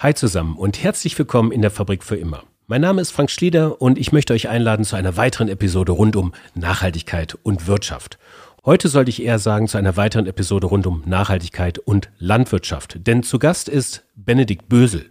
Hi zusammen und herzlich willkommen in der Fabrik für immer. Mein Name ist Frank Schlieder und ich möchte euch einladen zu einer weiteren Episode rund um Nachhaltigkeit und Wirtschaft. Heute sollte ich eher sagen zu einer weiteren Episode rund um Nachhaltigkeit und Landwirtschaft, denn zu Gast ist Benedikt Bösel.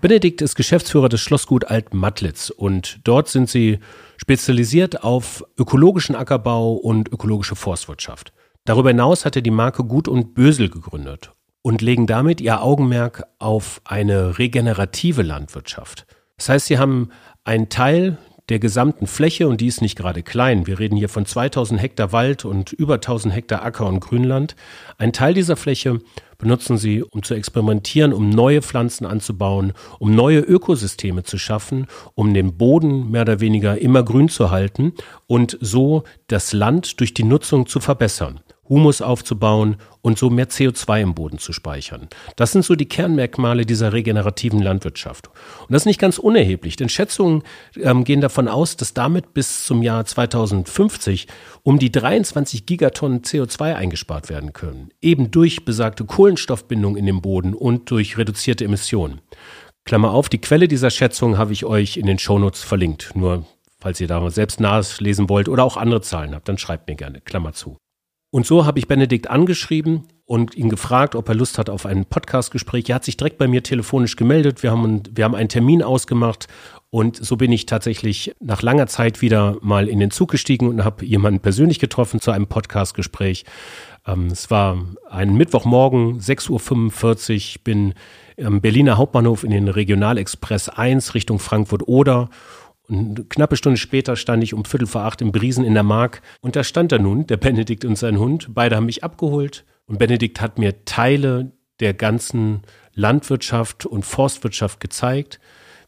Benedikt ist Geschäftsführer des Schlossgut Alt-Mattlitz und dort sind sie spezialisiert auf ökologischen Ackerbau und ökologische Forstwirtschaft. Darüber hinaus hat er die Marke Gut und Bösel gegründet und legen damit ihr Augenmerk auf eine regenerative Landwirtschaft. Das heißt, sie haben einen Teil der gesamten Fläche, und die ist nicht gerade klein, wir reden hier von 2000 Hektar Wald und über 1000 Hektar Acker und Grünland, ein Teil dieser Fläche benutzen sie, um zu experimentieren, um neue Pflanzen anzubauen, um neue Ökosysteme zu schaffen, um den Boden mehr oder weniger immer grün zu halten und so das Land durch die Nutzung zu verbessern. Humus aufzubauen und so mehr CO2 im Boden zu speichern. Das sind so die Kernmerkmale dieser regenerativen Landwirtschaft. Und das ist nicht ganz unerheblich, denn Schätzungen ähm, gehen davon aus, dass damit bis zum Jahr 2050 um die 23 Gigatonnen CO2 eingespart werden können, eben durch besagte Kohlenstoffbindung in dem Boden und durch reduzierte Emissionen. Klammer auf, die Quelle dieser Schätzung habe ich euch in den Shownotes verlinkt. Nur falls ihr da selbst nachlesen wollt oder auch andere Zahlen habt, dann schreibt mir gerne. Klammer zu. Und so habe ich Benedikt angeschrieben und ihn gefragt, ob er Lust hat auf ein Podcastgespräch. Er hat sich direkt bei mir telefonisch gemeldet. Wir haben, wir haben einen Termin ausgemacht und so bin ich tatsächlich nach langer Zeit wieder mal in den Zug gestiegen und habe jemanden persönlich getroffen zu einem Podcastgespräch. Ähm, es war ein Mittwochmorgen, 6.45 Uhr. Ich bin am Berliner Hauptbahnhof in den Regionalexpress 1 Richtung Frankfurt-Oder eine knappe Stunde später stand ich um Viertel vor acht im Briesen in der Mark und da stand er nun, der Benedikt und sein Hund. Beide haben mich abgeholt und Benedikt hat mir Teile der ganzen Landwirtschaft und Forstwirtschaft gezeigt.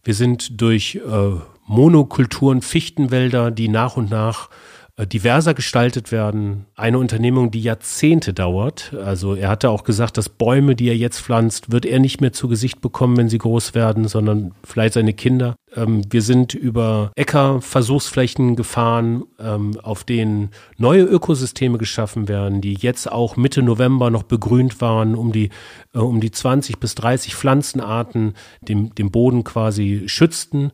Wir sind durch äh, Monokulturen, Fichtenwälder, die nach und nach diverser gestaltet werden. Eine Unternehmung, die Jahrzehnte dauert. Also er hatte auch gesagt, dass Bäume, die er jetzt pflanzt, wird er nicht mehr zu Gesicht bekommen, wenn sie groß werden, sondern vielleicht seine Kinder. Ähm, wir sind über Äcker-Versuchsflächen gefahren, ähm, auf denen neue Ökosysteme geschaffen werden, die jetzt auch Mitte November noch begrünt waren, um die, äh, um die 20 bis 30 Pflanzenarten dem, dem Boden quasi schützten.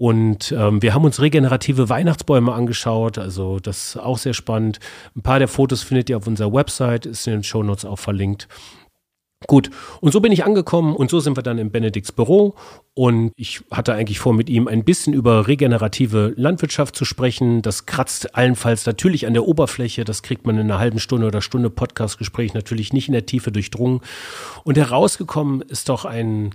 Und ähm, wir haben uns regenerative Weihnachtsbäume angeschaut, also das ist auch sehr spannend. Ein paar der Fotos findet ihr auf unserer Website, ist in den Show Notes auch verlinkt. Gut, und so bin ich angekommen und so sind wir dann im Benedikts Büro und ich hatte eigentlich vor, mit ihm ein bisschen über regenerative Landwirtschaft zu sprechen. Das kratzt allenfalls natürlich an der Oberfläche, das kriegt man in einer halben Stunde oder Stunde Podcastgespräch natürlich nicht in der Tiefe durchdrungen. Und herausgekommen ist doch ein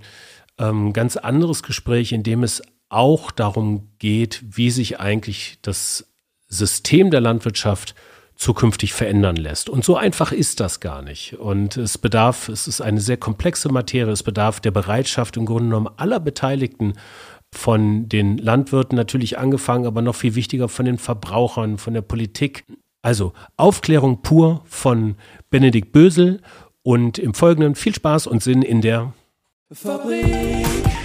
ähm, ganz anderes Gespräch, in dem es auch darum geht, wie sich eigentlich das System der Landwirtschaft zukünftig verändern lässt. Und so einfach ist das gar nicht. Und es bedarf, es ist eine sehr komplexe Materie, es bedarf der Bereitschaft im Grunde genommen aller Beteiligten, von den Landwirten natürlich angefangen, aber noch viel wichtiger von den Verbrauchern, von der Politik. Also Aufklärung pur von Benedikt Bösel und im Folgenden viel Spaß und Sinn in der Fabrik.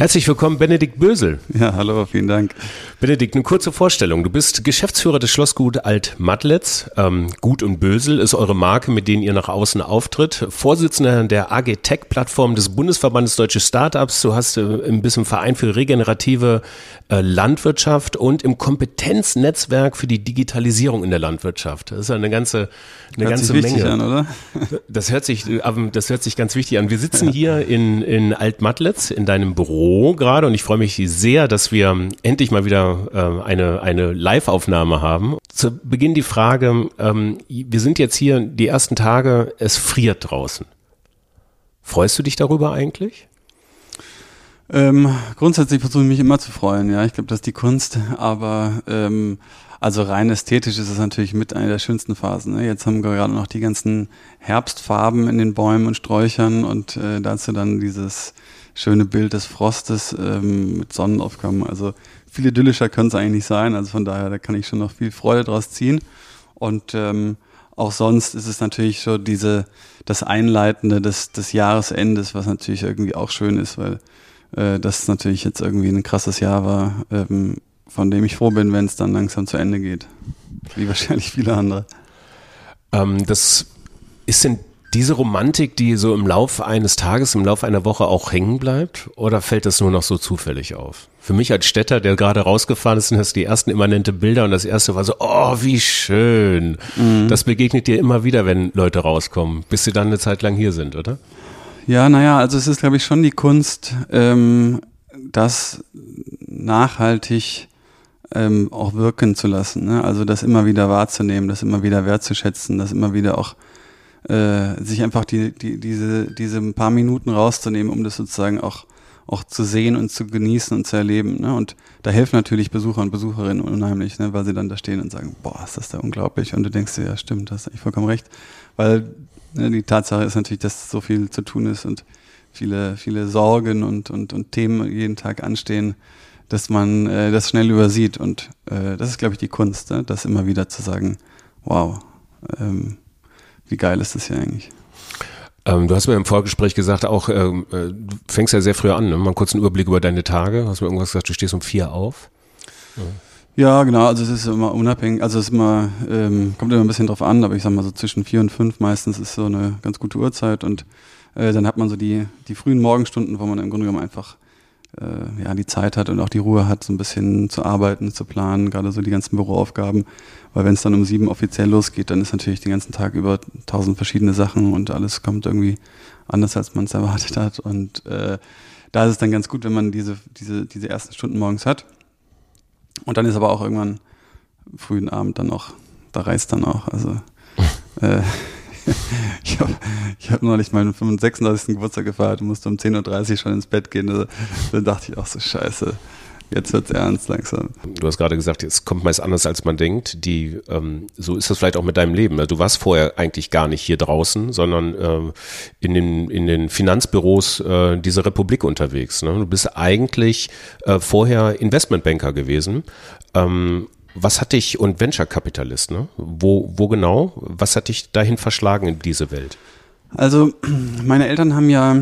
Herzlich willkommen, Benedikt Bösel. Ja, hallo, vielen Dank. Benedikt, eine kurze Vorstellung. Du bist Geschäftsführer des Schlossgut Alt-Madletz. Ähm, Gut und Bösel ist eure Marke, mit denen ihr nach außen auftritt. Vorsitzender der AG Tech Plattform des Bundesverbandes Deutsche Startups. Du hast äh, ein bisschen Verein für regenerative äh, Landwirtschaft und im Kompetenznetzwerk für die Digitalisierung in der Landwirtschaft. Das ist eine ganze, eine hört ganze Menge. An, oder? Das hört sich, äh, das hört sich ganz wichtig an. Wir sitzen hier in, in Alt-Madletz in deinem Büro gerade und ich freue mich sehr, dass wir endlich mal wieder äh, eine, eine Live-Aufnahme haben. Zu Beginn die Frage, ähm, wir sind jetzt hier die ersten Tage, es friert draußen. Freust du dich darüber eigentlich? Ähm, grundsätzlich versuche ich mich immer zu freuen, ja. Ich glaube, das ist die Kunst, aber ähm, also rein ästhetisch ist es natürlich mit einer der schönsten Phasen. Ne? Jetzt haben wir gerade noch die ganzen Herbstfarben in den Bäumen und Sträuchern und äh, dazu dann dieses schöne Bild des Frostes ähm, mit Sonnenaufgang. Also viel idyllischer können es eigentlich nicht sein. Also von daher, da kann ich schon noch viel Freude draus ziehen. Und ähm, auch sonst ist es natürlich so diese, das Einleitende des, des Jahresendes, was natürlich irgendwie auch schön ist, weil äh, das natürlich jetzt irgendwie ein krasses Jahr war, ähm, von dem ich froh bin, wenn es dann langsam zu Ende geht. Wie wahrscheinlich viele andere. Ähm, das ist denn diese Romantik, die so im Laufe eines Tages, im Laufe einer Woche auch hängen bleibt? Oder fällt das nur noch so zufällig auf? Für mich als Städter, der gerade rausgefahren ist, sind das die ersten immanente Bilder und das erste war so, oh, wie schön. Mhm. Das begegnet dir immer wieder, wenn Leute rauskommen, bis sie dann eine Zeit lang hier sind, oder? Ja, naja, also es ist, glaube ich, schon die Kunst, ähm, das nachhaltig ähm, auch wirken zu lassen. Ne? Also das immer wieder wahrzunehmen, das immer wieder wertzuschätzen, das immer wieder auch äh, sich einfach die, die, diese, diese paar Minuten rauszunehmen, um das sozusagen auch, auch zu sehen und zu genießen und zu erleben. Ne? Und da helfen natürlich Besucher und Besucherinnen unheimlich, ne? weil sie dann da stehen und sagen, boah, ist das da unglaublich. Und du denkst dir, ja stimmt, hast eigentlich vollkommen recht. Weil ne, die Tatsache ist natürlich, dass so viel zu tun ist und viele, viele Sorgen und, und, und Themen jeden Tag anstehen, dass man äh, das schnell übersieht. Und äh, das ist, glaube ich, die Kunst, ne? das immer wieder zu sagen, wow, ähm, wie geil ist das hier eigentlich? Ähm, du hast mir im Vorgespräch gesagt, auch ähm, äh, du fängst ja sehr früh an, ne? mal kurz einen Überblick über deine Tage. Du hast mir irgendwas gesagt, du stehst um vier auf. Ja. Ja, genau. Also es ist immer unabhängig. Also es ist immer ähm, kommt immer ein bisschen drauf an, aber ich sag mal so zwischen vier und fünf meistens ist so eine ganz gute Uhrzeit und äh, dann hat man so die die frühen Morgenstunden, wo man im Grunde genommen einfach äh, ja die Zeit hat und auch die Ruhe hat, so ein bisschen zu arbeiten, zu planen, gerade so die ganzen Büroaufgaben. Weil wenn es dann um sieben offiziell losgeht, dann ist natürlich den ganzen Tag über tausend verschiedene Sachen und alles kommt irgendwie anders, als man es erwartet hat. Und äh, da ist es dann ganz gut, wenn man diese, diese, diese ersten Stunden morgens hat. Und dann ist aber auch irgendwann frühen Abend dann auch, da reißt dann auch. Also äh, ich habe ich hab neulich meinen 35. Geburtstag gefeiert und musste um 10.30 Uhr schon ins Bett gehen. Also, dann dachte ich auch so, scheiße, Jetzt wird's ernst langsam. Du hast gerade gesagt, es kommt meist anders, als man denkt. Die, ähm, so ist das vielleicht auch mit deinem Leben. Du warst vorher eigentlich gar nicht hier draußen, sondern ähm, in, den, in den Finanzbüros äh, dieser Republik unterwegs. Ne? Du bist eigentlich äh, vorher Investmentbanker gewesen. Ähm, was hat dich und Venture-Kapitalist, ne? Wo, wo genau? Was hat dich dahin verschlagen in diese Welt? Also, meine Eltern haben ja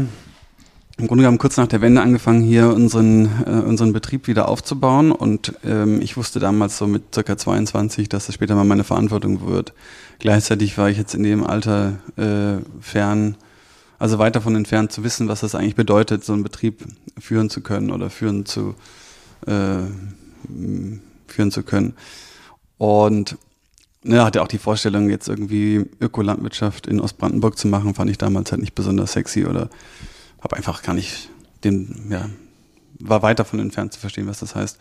im Grunde genommen kurz nach der Wende angefangen, hier unseren, äh, unseren Betrieb wieder aufzubauen. Und ähm, ich wusste damals so mit circa 22, dass das später mal meine Verantwortung wird. Gleichzeitig war ich jetzt in dem Alter äh, fern, also weit davon entfernt zu wissen, was das eigentlich bedeutet, so einen Betrieb führen zu können oder führen zu, äh, führen zu können. Und ne, hatte auch die Vorstellung, jetzt irgendwie Ökolandwirtschaft in Ostbrandenburg zu machen, fand ich damals halt nicht besonders sexy oder habe einfach gar nicht den, ja, war weit davon entfernt zu verstehen, was das heißt.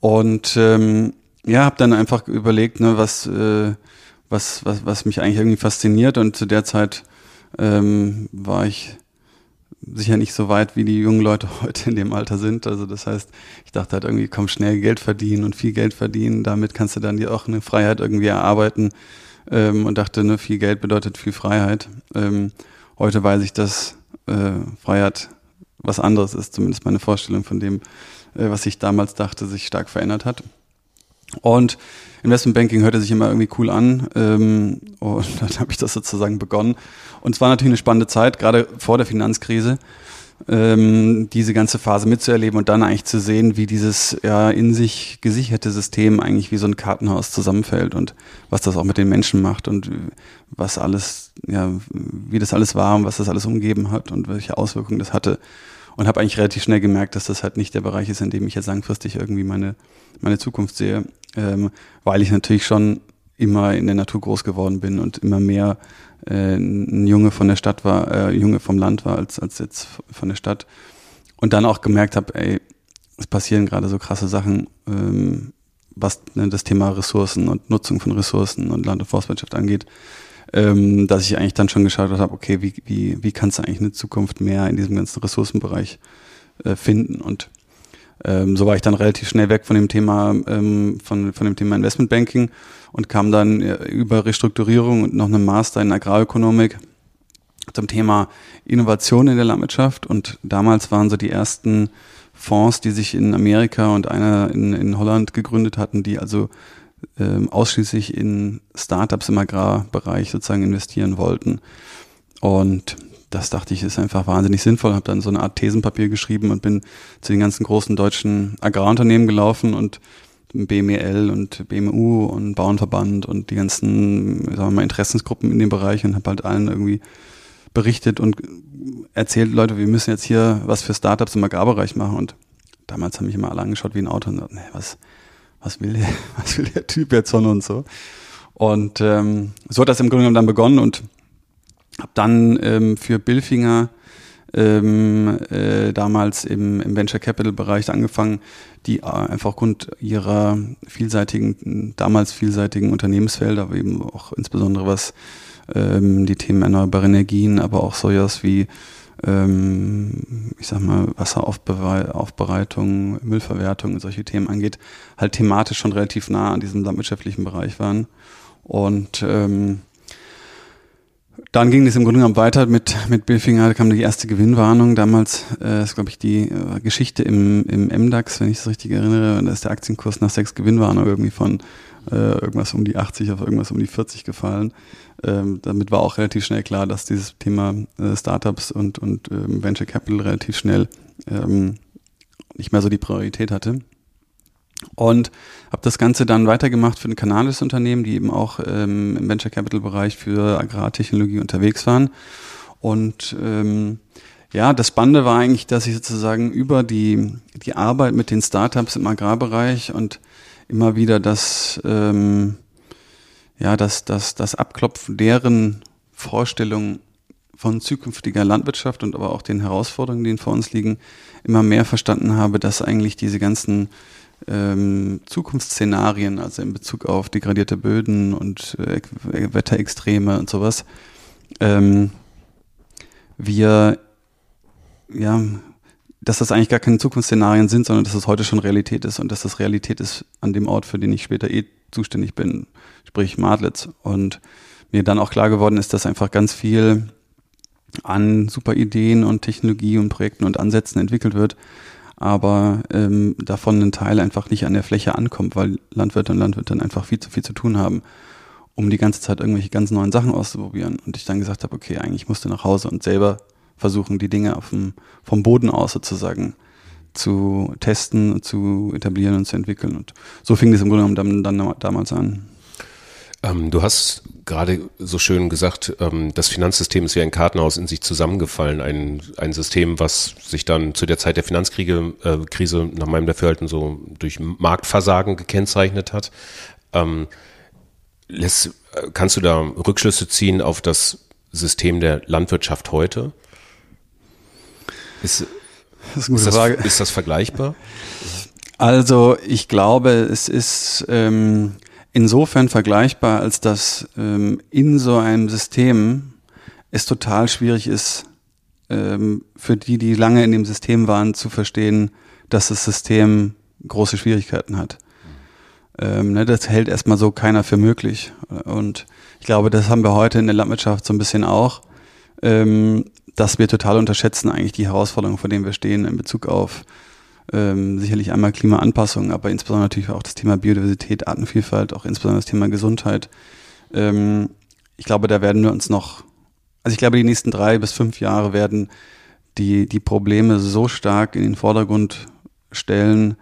Und ähm, ja, habe dann einfach überlegt, ne, was, äh, was, was, was mich eigentlich irgendwie fasziniert. Und zu der Zeit ähm, war ich sicher nicht so weit, wie die jungen Leute heute in dem Alter sind. Also das heißt, ich dachte halt irgendwie, komm, schnell Geld verdienen und viel Geld verdienen. Damit kannst du dann dir auch eine Freiheit irgendwie erarbeiten. Ähm, und dachte, ne, viel Geld bedeutet viel Freiheit. Ähm, heute weiß ich, dass Freiheit was anderes ist, zumindest meine Vorstellung von dem, äh, was ich damals dachte, sich stark verändert hat. Und Investmentbanking hörte sich immer irgendwie cool an ähm, und dann habe ich das sozusagen begonnen. Und es war natürlich eine spannende Zeit, gerade vor der Finanzkrise ähm, diese ganze Phase mitzuerleben und dann eigentlich zu sehen, wie dieses ja in sich gesicherte System eigentlich wie so ein Kartenhaus zusammenfällt und was das auch mit den Menschen macht und was alles, ja, wie das alles war und was das alles umgeben hat und welche Auswirkungen das hatte. Und habe eigentlich relativ schnell gemerkt, dass das halt nicht der Bereich ist, in dem ich jetzt langfristig irgendwie meine, meine Zukunft sehe, ähm, weil ich natürlich schon immer in der Natur groß geworden bin und immer mehr äh, ein Junge von der Stadt war, äh, Junge vom Land war als, als jetzt von der Stadt. Und dann auch gemerkt habe, ey, es passieren gerade so krasse Sachen, ähm, was ne, das Thema Ressourcen und Nutzung von Ressourcen und Land- und Forstwirtschaft angeht, ähm, dass ich eigentlich dann schon geschaut habe, okay, wie, wie, wie kannst du eigentlich eine Zukunft mehr in diesem ganzen Ressourcenbereich äh, finden? Und ähm, so war ich dann relativ schnell weg von dem Thema, ähm, von, von dem Thema Investmentbanking und kam dann äh, über Restrukturierung und noch einen Master in Agrarökonomik zum Thema Innovation in der Landwirtschaft. Und damals waren so die ersten Fonds, die sich in Amerika und einer in, in Holland gegründet hatten, die also ähm, ausschließlich in Startups im Agrarbereich sozusagen investieren wollten. Und das dachte ich, ist einfach wahnsinnig sinnvoll. Habe dann so eine Art Thesenpapier geschrieben und bin zu den ganzen großen deutschen Agrarunternehmen gelaufen und BMEL und BMU und Bauernverband und die ganzen, sagen wir mal, Interessensgruppen in dem Bereich und habe halt allen irgendwie berichtet und erzählt, Leute, wir müssen jetzt hier was für Startups im Agrarbereich machen. Und damals haben mich immer alle angeschaut wie ein Auto und gesagt, nee, was, was will der, was will der Typ jetzt von uns so? Und ähm, so hat das im Grunde genommen dann begonnen und habe dann ähm, für Billfinger ähm, äh, damals im, im Venture Capital Bereich angefangen, die äh, einfach aufgrund ihrer vielseitigen, damals vielseitigen Unternehmensfelder, aber eben auch insbesondere was ähm, die Themen erneuerbare Energien, aber auch sowas wie ähm, ich sag mal, Wasseraufbereitung, Müllverwertung und solche Themen angeht, halt thematisch schon relativ nah an diesem landwirtschaftlichen Bereich waren. Und ähm, dann ging es im Grunde genommen weiter mit, mit Billfinger, da kam die erste Gewinnwarnung. Damals äh, ist, glaube ich, die äh, Geschichte im, im MDAX, wenn ich es richtig erinnere, da ist der Aktienkurs nach sechs Gewinnwarnungen irgendwie von äh, irgendwas um die 80 auf irgendwas um die 40 gefallen. Ähm, damit war auch relativ schnell klar, dass dieses Thema äh, Startups und, und ähm, Venture Capital relativ schnell ähm, nicht mehr so die Priorität hatte. Und habe das Ganze dann weitergemacht für ein kanadisches Unternehmen, die eben auch ähm, im Venture Capital Bereich für Agrartechnologie unterwegs waren. Und ähm, ja, das Spannende war eigentlich, dass ich sozusagen über die, die Arbeit mit den Startups im Agrarbereich und immer wieder das, ähm, ja, das, das, das Abklopfen deren Vorstellungen von zukünftiger Landwirtschaft und aber auch den Herausforderungen, die vor uns liegen, immer mehr verstanden habe, dass eigentlich diese ganzen ähm, Zukunftsszenarien, also in Bezug auf degradierte Böden und äh, Wetterextreme und sowas, ähm, wir ja dass das eigentlich gar keine Zukunftsszenarien sind, sondern dass das heute schon Realität ist und dass das Realität ist an dem Ort, für den ich später eh zuständig bin, sprich Madlitz. Und mir dann auch klar geworden ist, dass einfach ganz viel an super Ideen und Technologie und Projekten und Ansätzen entwickelt wird, aber ähm, davon ein Teil einfach nicht an der Fläche ankommt, weil Landwirte und Landwirte dann einfach viel zu viel zu tun haben, um die ganze Zeit irgendwelche ganz neuen Sachen auszuprobieren. Und ich dann gesagt habe, okay, eigentlich musst du nach Hause und selber versuchen, die Dinge auf dem, vom Boden aus sozusagen zu testen, zu etablieren und zu entwickeln. Und so fing das im Grunde genommen dann, dann damals an. Ähm, du hast gerade so schön gesagt, ähm, das Finanzsystem ist wie ein Kartenhaus in sich zusammengefallen. Ein, ein System, was sich dann zu der Zeit der Finanzkrise äh, Krise nach meinem Dafürhalten so durch Marktversagen gekennzeichnet hat. Ähm, lässt, äh, kannst du da Rückschlüsse ziehen auf das System der Landwirtschaft heute? Ist, das ist, ist, das, ist das vergleichbar? Also ich glaube, es ist ähm, insofern vergleichbar, als dass ähm, in so einem System es total schwierig ist, ähm, für die, die lange in dem System waren, zu verstehen, dass das System große Schwierigkeiten hat. Ähm, ne, das hält erstmal so keiner für möglich. Und ich glaube, das haben wir heute in der Landwirtschaft so ein bisschen auch. Ähm, dass wir total unterschätzen eigentlich die Herausforderungen, vor denen wir stehen in Bezug auf ähm, sicherlich einmal Klimaanpassung, aber insbesondere natürlich auch das Thema Biodiversität, Artenvielfalt, auch insbesondere das Thema Gesundheit. Ähm, ich glaube, da werden wir uns noch, also ich glaube, die nächsten drei bis fünf Jahre werden die, die Probleme so stark in den Vordergrund stellen,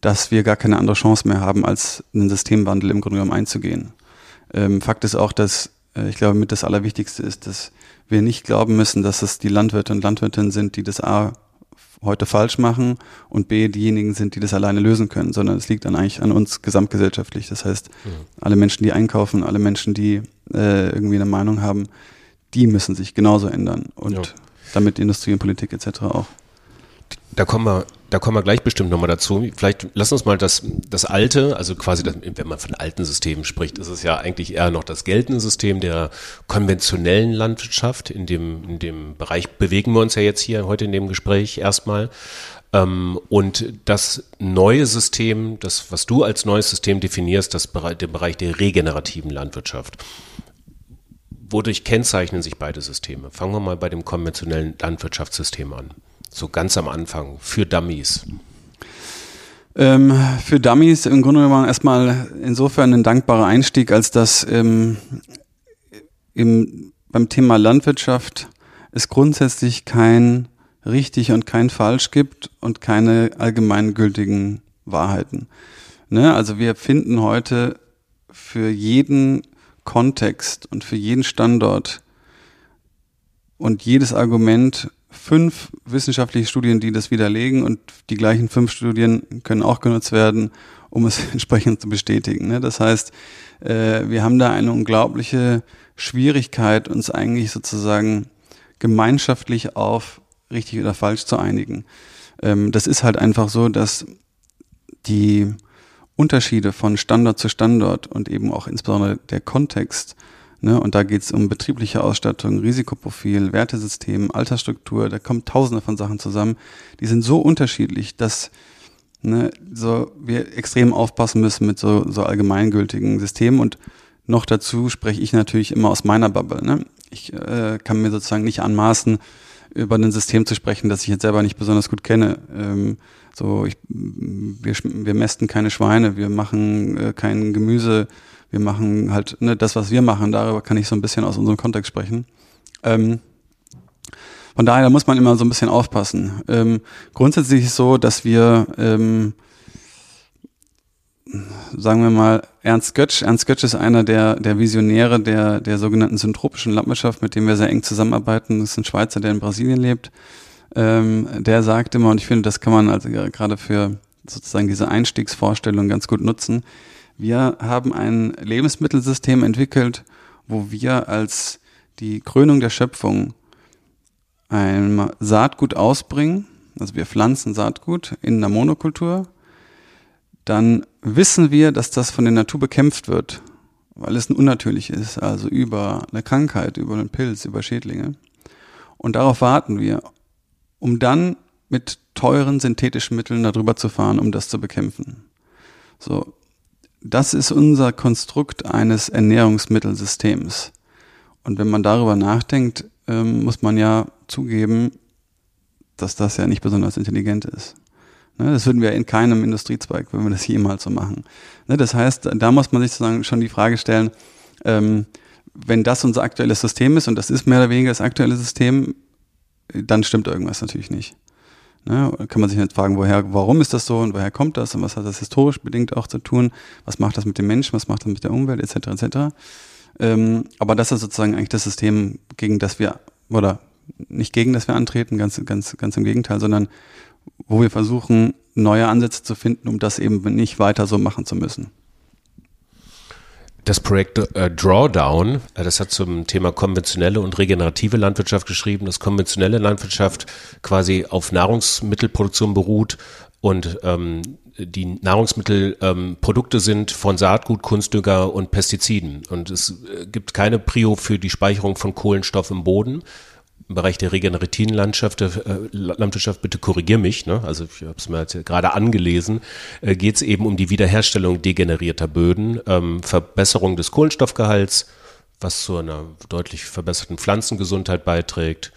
dass wir gar keine andere Chance mehr haben, als einen Systemwandel im Grunde genommen einzugehen. Ähm, Fakt ist auch, dass äh, ich glaube, mit das Allerwichtigste ist, dass wir nicht glauben müssen, dass es die Landwirte und Landwirtinnen sind, die das A heute falsch machen und B diejenigen sind, die das alleine lösen können, sondern es liegt dann eigentlich an uns gesamtgesellschaftlich. Das heißt, mhm. alle Menschen, die einkaufen, alle Menschen, die äh, irgendwie eine Meinung haben, die müssen sich genauso ändern und ja. damit Industrie und Politik etc. auch. Da kommen wir, da kommen wir gleich bestimmt nochmal dazu. Vielleicht lass uns mal das, das alte, also quasi, das, wenn man von alten Systemen spricht, ist es ja eigentlich eher noch das geltende System der konventionellen Landwirtschaft. In dem, in dem Bereich bewegen wir uns ja jetzt hier heute in dem Gespräch erstmal. Ähm, und das neue System, das, was du als neues System definierst, das, den Bereich der regenerativen Landwirtschaft. Wodurch kennzeichnen sich beide Systeme? Fangen wir mal bei dem konventionellen Landwirtschaftssystem an so ganz am Anfang für Dummies? Ähm, für Dummies im Grunde genommen erstmal insofern ein dankbarer Einstieg, als dass ähm, im, beim Thema Landwirtschaft es grundsätzlich kein richtig und kein falsch gibt und keine allgemeingültigen Wahrheiten. Ne? Also wir finden heute für jeden Kontext und für jeden Standort und jedes Argument fünf wissenschaftliche Studien, die das widerlegen und die gleichen fünf Studien können auch genutzt werden, um es entsprechend zu bestätigen. Ne? Das heißt, äh, wir haben da eine unglaubliche Schwierigkeit, uns eigentlich sozusagen gemeinschaftlich auf richtig oder falsch zu einigen. Ähm, das ist halt einfach so, dass die Unterschiede von Standort zu Standort und eben auch insbesondere der Kontext, ne, und da geht es um betriebliche Ausstattung, Risikoprofil, Wertesystem, Altersstruktur, da kommen tausende von Sachen zusammen, die sind so unterschiedlich, dass ne, so wir extrem aufpassen müssen mit so, so allgemeingültigen Systemen und noch dazu spreche ich natürlich immer aus meiner Bubble. Ne? Ich äh, kann mir sozusagen nicht anmaßen, über ein System zu sprechen, das ich jetzt selber nicht besonders gut kenne. Ähm, so, ich, wir, wir mästen keine Schweine, wir machen äh, kein Gemüse, wir machen halt ne, das, was wir machen. Darüber kann ich so ein bisschen aus unserem Kontext sprechen. Ähm, von daher muss man immer so ein bisschen aufpassen. Ähm, grundsätzlich ist es so, dass wir ähm, sagen wir mal, Ernst Götsch. Ernst Götsch ist einer der, der Visionäre der, der sogenannten syntropischen Landwirtschaft, mit dem wir sehr eng zusammenarbeiten. Das ist ein Schweizer, der in Brasilien lebt. Ähm, der sagt immer, und ich finde, das kann man also gerade für sozusagen diese Einstiegsvorstellung ganz gut nutzen. Wir haben ein Lebensmittelsystem entwickelt, wo wir als die Krönung der Schöpfung ein Saatgut ausbringen. Also wir pflanzen Saatgut in einer Monokultur dann wissen wir, dass das von der Natur bekämpft wird, weil es unnatürlich ist, also über eine Krankheit, über einen Pilz, über Schädlinge. Und darauf warten wir, um dann mit teuren synthetischen Mitteln darüber zu fahren, um das zu bekämpfen. So, das ist unser Konstrukt eines Ernährungsmittelsystems. Und wenn man darüber nachdenkt, ähm, muss man ja zugeben, dass das ja nicht besonders intelligent ist. Ne, das würden wir in keinem Industriezweig, würden wir das jemals so machen. Ne, das heißt, da muss man sich sozusagen schon die Frage stellen, ähm, wenn das unser aktuelles System ist und das ist mehr oder weniger das aktuelle System, dann stimmt irgendwas natürlich nicht. Ne, kann man sich jetzt fragen, woher, warum ist das so und woher kommt das und was hat das historisch bedingt auch zu tun? Was macht das mit dem Menschen? Was macht das mit der Umwelt etc. etc. Ähm, aber das ist sozusagen eigentlich das System, gegen das wir oder nicht gegen das wir antreten, ganz ganz ganz im Gegenteil, sondern wo wir versuchen, neue Ansätze zu finden, um das eben nicht weiter so machen zu müssen. Das Projekt äh, Drawdown, äh, das hat zum Thema konventionelle und regenerative Landwirtschaft geschrieben, dass konventionelle Landwirtschaft quasi auf Nahrungsmittelproduktion beruht und ähm, die Nahrungsmittelprodukte ähm, sind von Saatgut, Kunstdünger und Pestiziden. Und es äh, gibt keine Prio für die Speicherung von Kohlenstoff im Boden, Bereich der regenerativen Landschaft, äh, Landwirtschaft, bitte korrigier mich, ne? also ich habe es mir jetzt gerade angelesen, äh, geht es eben um die Wiederherstellung degenerierter Böden, ähm, Verbesserung des Kohlenstoffgehalts, was zu einer deutlich verbesserten Pflanzengesundheit beiträgt,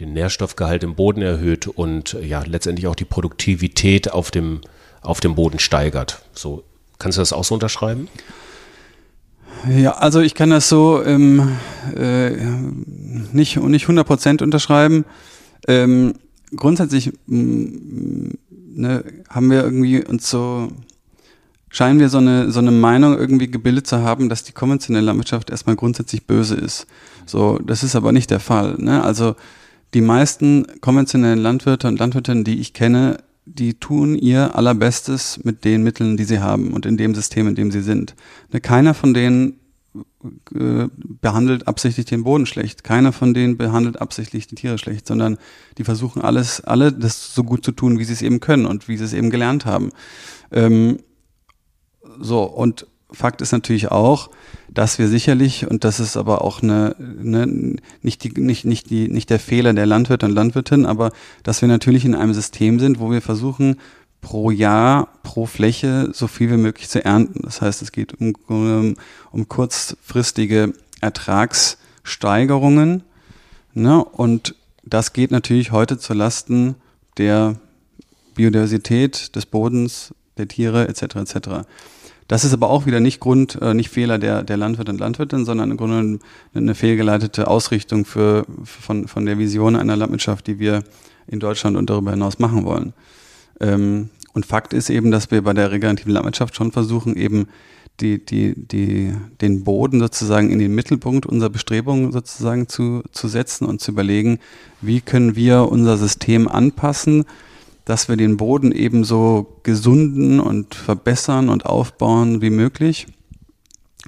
den Nährstoffgehalt im Boden erhöht und äh, ja letztendlich auch die Produktivität auf dem, auf dem Boden steigert. So, kannst du das auch so unterschreiben? Ja, also ich kann das so ähm, äh, nicht, nicht 100% unterschreiben. Ähm, grundsätzlich mm, ne, haben wir irgendwie uns so, scheinen wir so eine, so eine Meinung irgendwie gebildet zu haben, dass die konventionelle Landwirtschaft erstmal grundsätzlich böse ist. So, das ist aber nicht der Fall. Ne? Also die meisten konventionellen Landwirte und Landwirtinnen, die ich kenne, die tun ihr allerbestes mit den Mitteln, die sie haben und in dem System, in dem sie sind. Ne, keiner von denen äh, behandelt absichtlich den Boden schlecht. Keiner von denen behandelt absichtlich die Tiere schlecht, sondern die versuchen alles, alle das so gut zu tun, wie sie es eben können und wie sie es eben gelernt haben. Ähm, so, und Fakt ist natürlich auch, dass wir sicherlich, und das ist aber auch eine, eine nicht, die, nicht, nicht, die, nicht der Fehler der Landwirte und Landwirtinnen, aber dass wir natürlich in einem System sind, wo wir versuchen, pro Jahr, pro Fläche so viel wie möglich zu ernten. Das heißt, es geht um, um, um kurzfristige Ertragssteigerungen. Ne? Und das geht natürlich heute zu Lasten der Biodiversität des Bodens, der Tiere etc. etc. Das ist aber auch wieder nicht Grund, äh, nicht Fehler der, der Landwirte und Landwirtin, sondern im Grunde eine fehlgeleitete Ausrichtung für, von, von der Vision einer Landwirtschaft, die wir in Deutschland und darüber hinaus machen wollen. Ähm, und Fakt ist eben, dass wir bei der regenerativen Landwirtschaft schon versuchen, eben die, die, die, den Boden sozusagen in den Mittelpunkt unserer Bestrebungen sozusagen zu, zu setzen und zu überlegen, wie können wir unser System anpassen, dass wir den Boden ebenso gesunden und verbessern und aufbauen wie möglich.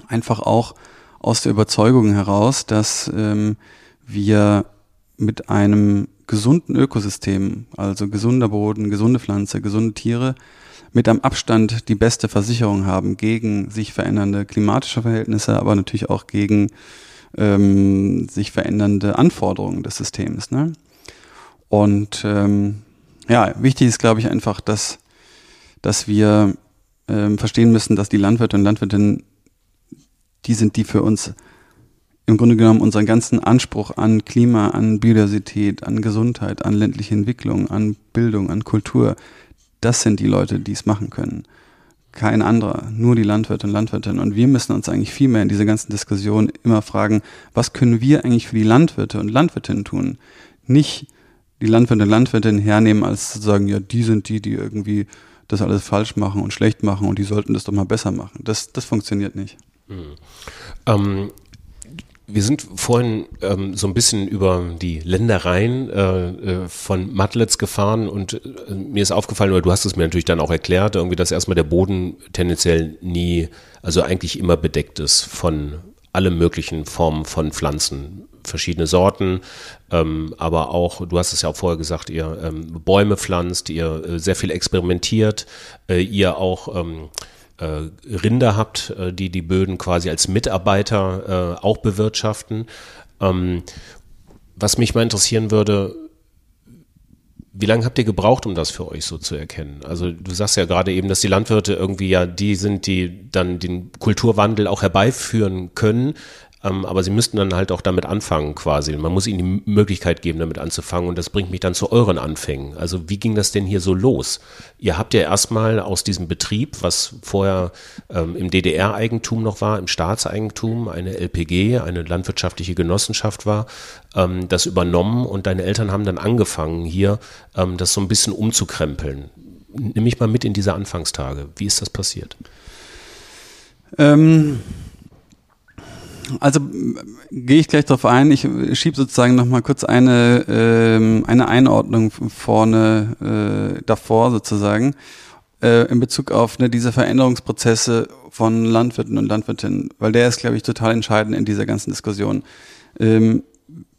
Einfach auch aus der Überzeugung heraus, dass ähm, wir mit einem gesunden Ökosystem, also gesunder Boden, gesunde Pflanze, gesunde Tiere, mit am Abstand die beste Versicherung haben gegen sich verändernde klimatische Verhältnisse, aber natürlich auch gegen ähm, sich verändernde Anforderungen des Systems. Ne? Und ähm, ja, wichtig ist, glaube ich, einfach, dass, dass wir ähm, verstehen müssen, dass die Landwirte und Landwirtinnen die sind, die für uns im Grunde genommen unseren ganzen Anspruch an Klima, an Biodiversität, an Gesundheit, an ländliche Entwicklung, an Bildung, an Kultur, das sind die Leute, die es machen können. Kein anderer, nur die Landwirte und Landwirtinnen. Und wir müssen uns eigentlich viel mehr in dieser ganzen Diskussion immer fragen, was können wir eigentlich für die Landwirte und Landwirtinnen tun? Nicht die Landwirte und Landwirtinnen hernehmen, als zu sagen, ja, die sind die, die irgendwie das alles falsch machen und schlecht machen und die sollten das doch mal besser machen. Das, das funktioniert nicht. Mhm. Ähm, wir sind vorhin ähm, so ein bisschen über die Ländereien äh, äh, von Matlitz gefahren und äh, mir ist aufgefallen, oder du hast es mir natürlich dann auch erklärt, irgendwie, dass erstmal der Boden tendenziell nie, also eigentlich immer bedeckt ist von alle möglichen Formen von Pflanzen, verschiedene Sorten, ähm, aber auch, du hast es ja auch vorher gesagt, ihr ähm, Bäume pflanzt, ihr äh, sehr viel experimentiert, äh, ihr auch ähm, äh, Rinder habt, äh, die die Böden quasi als Mitarbeiter äh, auch bewirtschaften. Ähm, was mich mal interessieren würde, wie lange habt ihr gebraucht, um das für euch so zu erkennen? Also du sagst ja gerade eben, dass die Landwirte irgendwie ja die sind, die dann den Kulturwandel auch herbeiführen können. Ähm, aber sie müssten dann halt auch damit anfangen quasi. Man muss ihnen die Möglichkeit geben, damit anzufangen. Und das bringt mich dann zu euren Anfängen. Also wie ging das denn hier so los? Ihr habt ja erstmal aus diesem Betrieb, was vorher ähm, im DDR-Eigentum noch war, im Staatseigentum, eine LPG, eine landwirtschaftliche Genossenschaft war, ähm, das übernommen und deine Eltern haben dann angefangen, hier ähm, das so ein bisschen umzukrempeln. Nimm mich mal mit in diese Anfangstage. Wie ist das passiert? Ähm also gehe ich gleich darauf ein. Ich schiebe sozusagen noch mal kurz eine, ähm, eine Einordnung vorne äh, davor sozusagen äh, in Bezug auf ne, diese Veränderungsprozesse von Landwirten und Landwirtinnen, weil der ist, glaube ich, total entscheidend in dieser ganzen Diskussion. Ähm,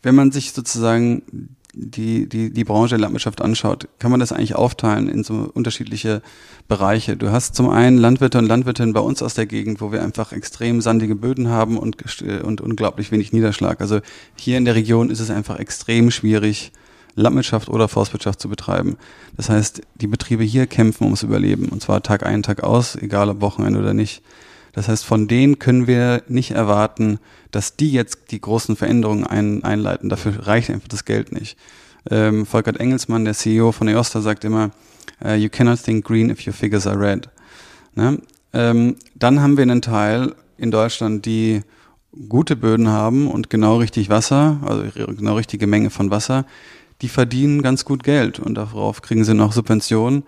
wenn man sich sozusagen die, die, die Branche der Landwirtschaft anschaut, kann man das eigentlich aufteilen in so unterschiedliche Bereiche. Du hast zum einen Landwirte und Landwirtinnen bei uns aus der Gegend, wo wir einfach extrem sandige Böden haben und, und unglaublich wenig Niederschlag. Also hier in der Region ist es einfach extrem schwierig, Landwirtschaft oder Forstwirtschaft zu betreiben. Das heißt, die Betriebe hier kämpfen ums Überleben und zwar Tag ein, Tag aus, egal ob Wochenende oder nicht. Das heißt, von denen können wir nicht erwarten, dass die jetzt die großen Veränderungen ein, einleiten. Dafür reicht einfach das Geld nicht. Ähm, Volkert Engelsmann, der CEO von EOSTA, sagt immer, uh, you cannot think green if your figures are red. Ne? Ähm, dann haben wir einen Teil in Deutschland, die gute Böden haben und genau richtig Wasser, also genau richtige Menge von Wasser, die verdienen ganz gut Geld und darauf kriegen sie noch Subventionen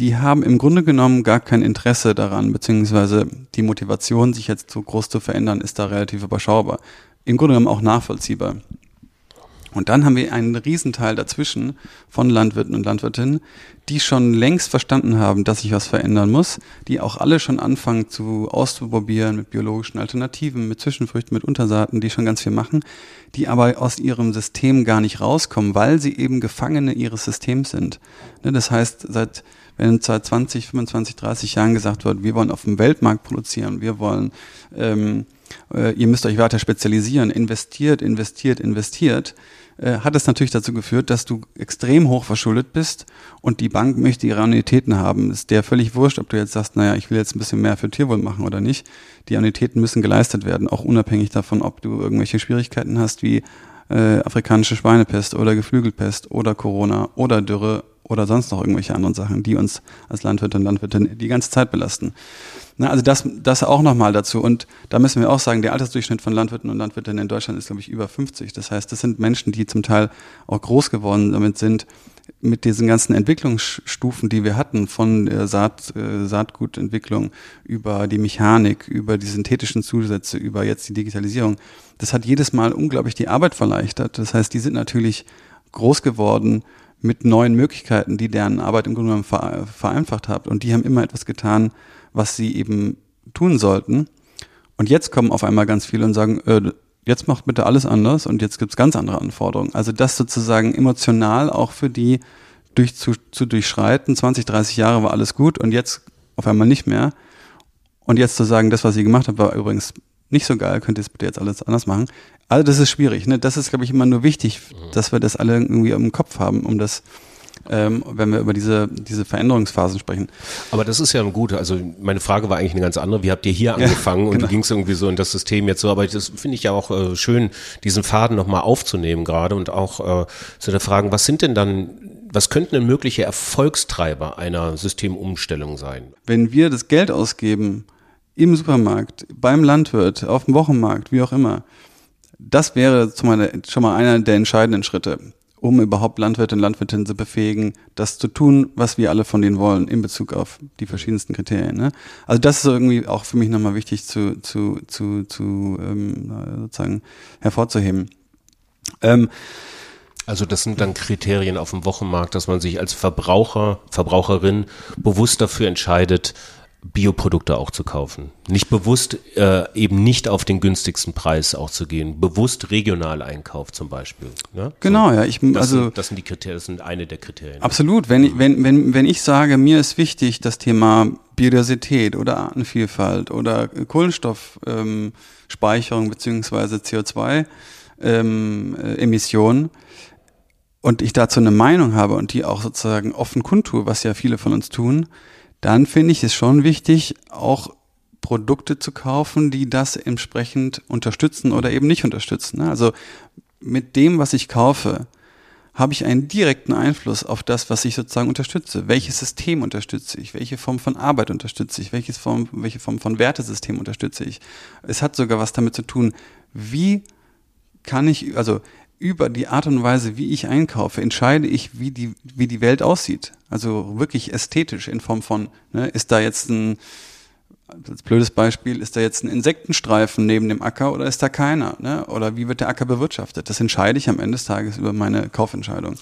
die haben im Grunde genommen gar kein Interesse daran, beziehungsweise die Motivation, sich jetzt so groß zu verändern, ist da relativ überschaubar. Im Grunde genommen auch nachvollziehbar. Und dann haben wir einen Riesenteil dazwischen von Landwirten und Landwirtinnen, die schon längst verstanden haben, dass sich was verändern muss, die auch alle schon anfangen zu auszuprobieren mit biologischen Alternativen, mit Zwischenfrüchten, mit Untersaaten, die schon ganz viel machen, die aber aus ihrem System gar nicht rauskommen, weil sie eben Gefangene ihres Systems sind. Ne, das heißt, seit wenn seit 20, 25, 30 Jahren gesagt wird, wir wollen auf dem Weltmarkt produzieren, wir wollen, ähm, äh, ihr müsst euch weiter spezialisieren, investiert, investiert, investiert, äh, hat es natürlich dazu geführt, dass du extrem hoch verschuldet bist und die Bank möchte ihre Annuitäten haben. Ist der völlig wurscht, ob du jetzt sagst, naja, ich will jetzt ein bisschen mehr für Tierwohl machen oder nicht. Die Annuitäten müssen geleistet werden, auch unabhängig davon, ob du irgendwelche Schwierigkeiten hast, wie äh, afrikanische Schweinepest oder Geflügelpest oder Corona oder Dürre oder sonst noch irgendwelche anderen Sachen, die uns als Landwirte und Landwirte die ganze Zeit belasten. Na, also das, das auch nochmal dazu. Und da müssen wir auch sagen, der Altersdurchschnitt von Landwirten und Landwirtinnen in Deutschland ist, glaube ich, über 50. Das heißt, das sind Menschen, die zum Teil auch groß geworden damit sind, mit diesen ganzen Entwicklungsstufen, die wir hatten, von der Saat, äh, Saatgutentwicklung über die Mechanik, über die synthetischen Zusätze, über jetzt die Digitalisierung, das hat jedes Mal unglaublich die Arbeit verleichtert. Das heißt, die sind natürlich groß geworden mit neuen Möglichkeiten, die deren Arbeit im Grunde genommen vereinfacht hat. Und die haben immer etwas getan, was sie eben tun sollten. Und jetzt kommen auf einmal ganz viele und sagen, äh, jetzt macht bitte alles anders und jetzt gibt's ganz andere Anforderungen. Also das sozusagen emotional auch für die durch, zu, zu durchschreiten. 20, 30 Jahre war alles gut und jetzt auf einmal nicht mehr. Und jetzt zu sagen, das, was ihr gemacht habt, war übrigens nicht so geil, könnt ihr es bitte jetzt alles anders machen. Also das ist schwierig. Ne? Das ist, glaube ich, immer nur wichtig, mhm. dass wir das alle irgendwie im Kopf haben, um das ähm, wenn wir über diese, diese Veränderungsphasen sprechen. Aber das ist ja ein guter, also meine Frage war eigentlich eine ganz andere. Wie habt ihr hier angefangen ja, genau. und du gingst irgendwie so in das System jetzt so, aber das finde ich ja auch äh, schön, diesen Faden nochmal aufzunehmen gerade und auch äh, zu der Fragen, was sind denn dann was könnten denn mögliche Erfolgstreiber einer Systemumstellung sein? Wenn wir das Geld ausgeben im Supermarkt, beim Landwirt, auf dem Wochenmarkt, wie auch immer, das wäre schon mal einer der entscheidenden Schritte um überhaupt Landwirte und Landwirtinnen zu befähigen, das zu tun, was wir alle von denen wollen, in Bezug auf die verschiedensten Kriterien. Ne? Also das ist irgendwie auch für mich nochmal wichtig zu, zu, zu, zu ähm, sozusagen hervorzuheben. Ähm, also das sind dann Kriterien auf dem Wochenmarkt, dass man sich als Verbraucher, Verbraucherin bewusst dafür entscheidet, Bioprodukte auch zu kaufen. Nicht bewusst äh, eben nicht auf den günstigsten Preis auch zu gehen. Bewusst regional Einkauf zum Beispiel. Ne? Genau, so, ja. Ich, das also sind, das sind die Kriterien, das sind eine der Kriterien. Absolut. Wenn ich, wenn, wenn, wenn ich sage, mir ist wichtig das Thema Biodiversität oder Artenvielfalt oder Kohlenstoffspeicherung ähm, beziehungsweise CO2 ähm, äh, Emissionen und ich dazu eine Meinung habe und die auch sozusagen offen kundtue, was ja viele von uns tun, dann finde ich es schon wichtig, auch Produkte zu kaufen, die das entsprechend unterstützen oder eben nicht unterstützen. Ne? Also mit dem, was ich kaufe, habe ich einen direkten Einfluss auf das, was ich sozusagen unterstütze. Welches System unterstütze ich? Welche Form von Arbeit unterstütze ich? Welches Form, welche Form von Wertesystem unterstütze ich? Es hat sogar was damit zu tun, wie kann ich, also über die Art und Weise, wie ich einkaufe, entscheide ich, wie die, wie die Welt aussieht. Also wirklich ästhetisch in Form von, ne, ist da jetzt ein, als blödes Beispiel, ist da jetzt ein Insektenstreifen neben dem Acker oder ist da keiner? Ne? Oder wie wird der Acker bewirtschaftet? Das entscheide ich am Ende des Tages über meine Kaufentscheidung.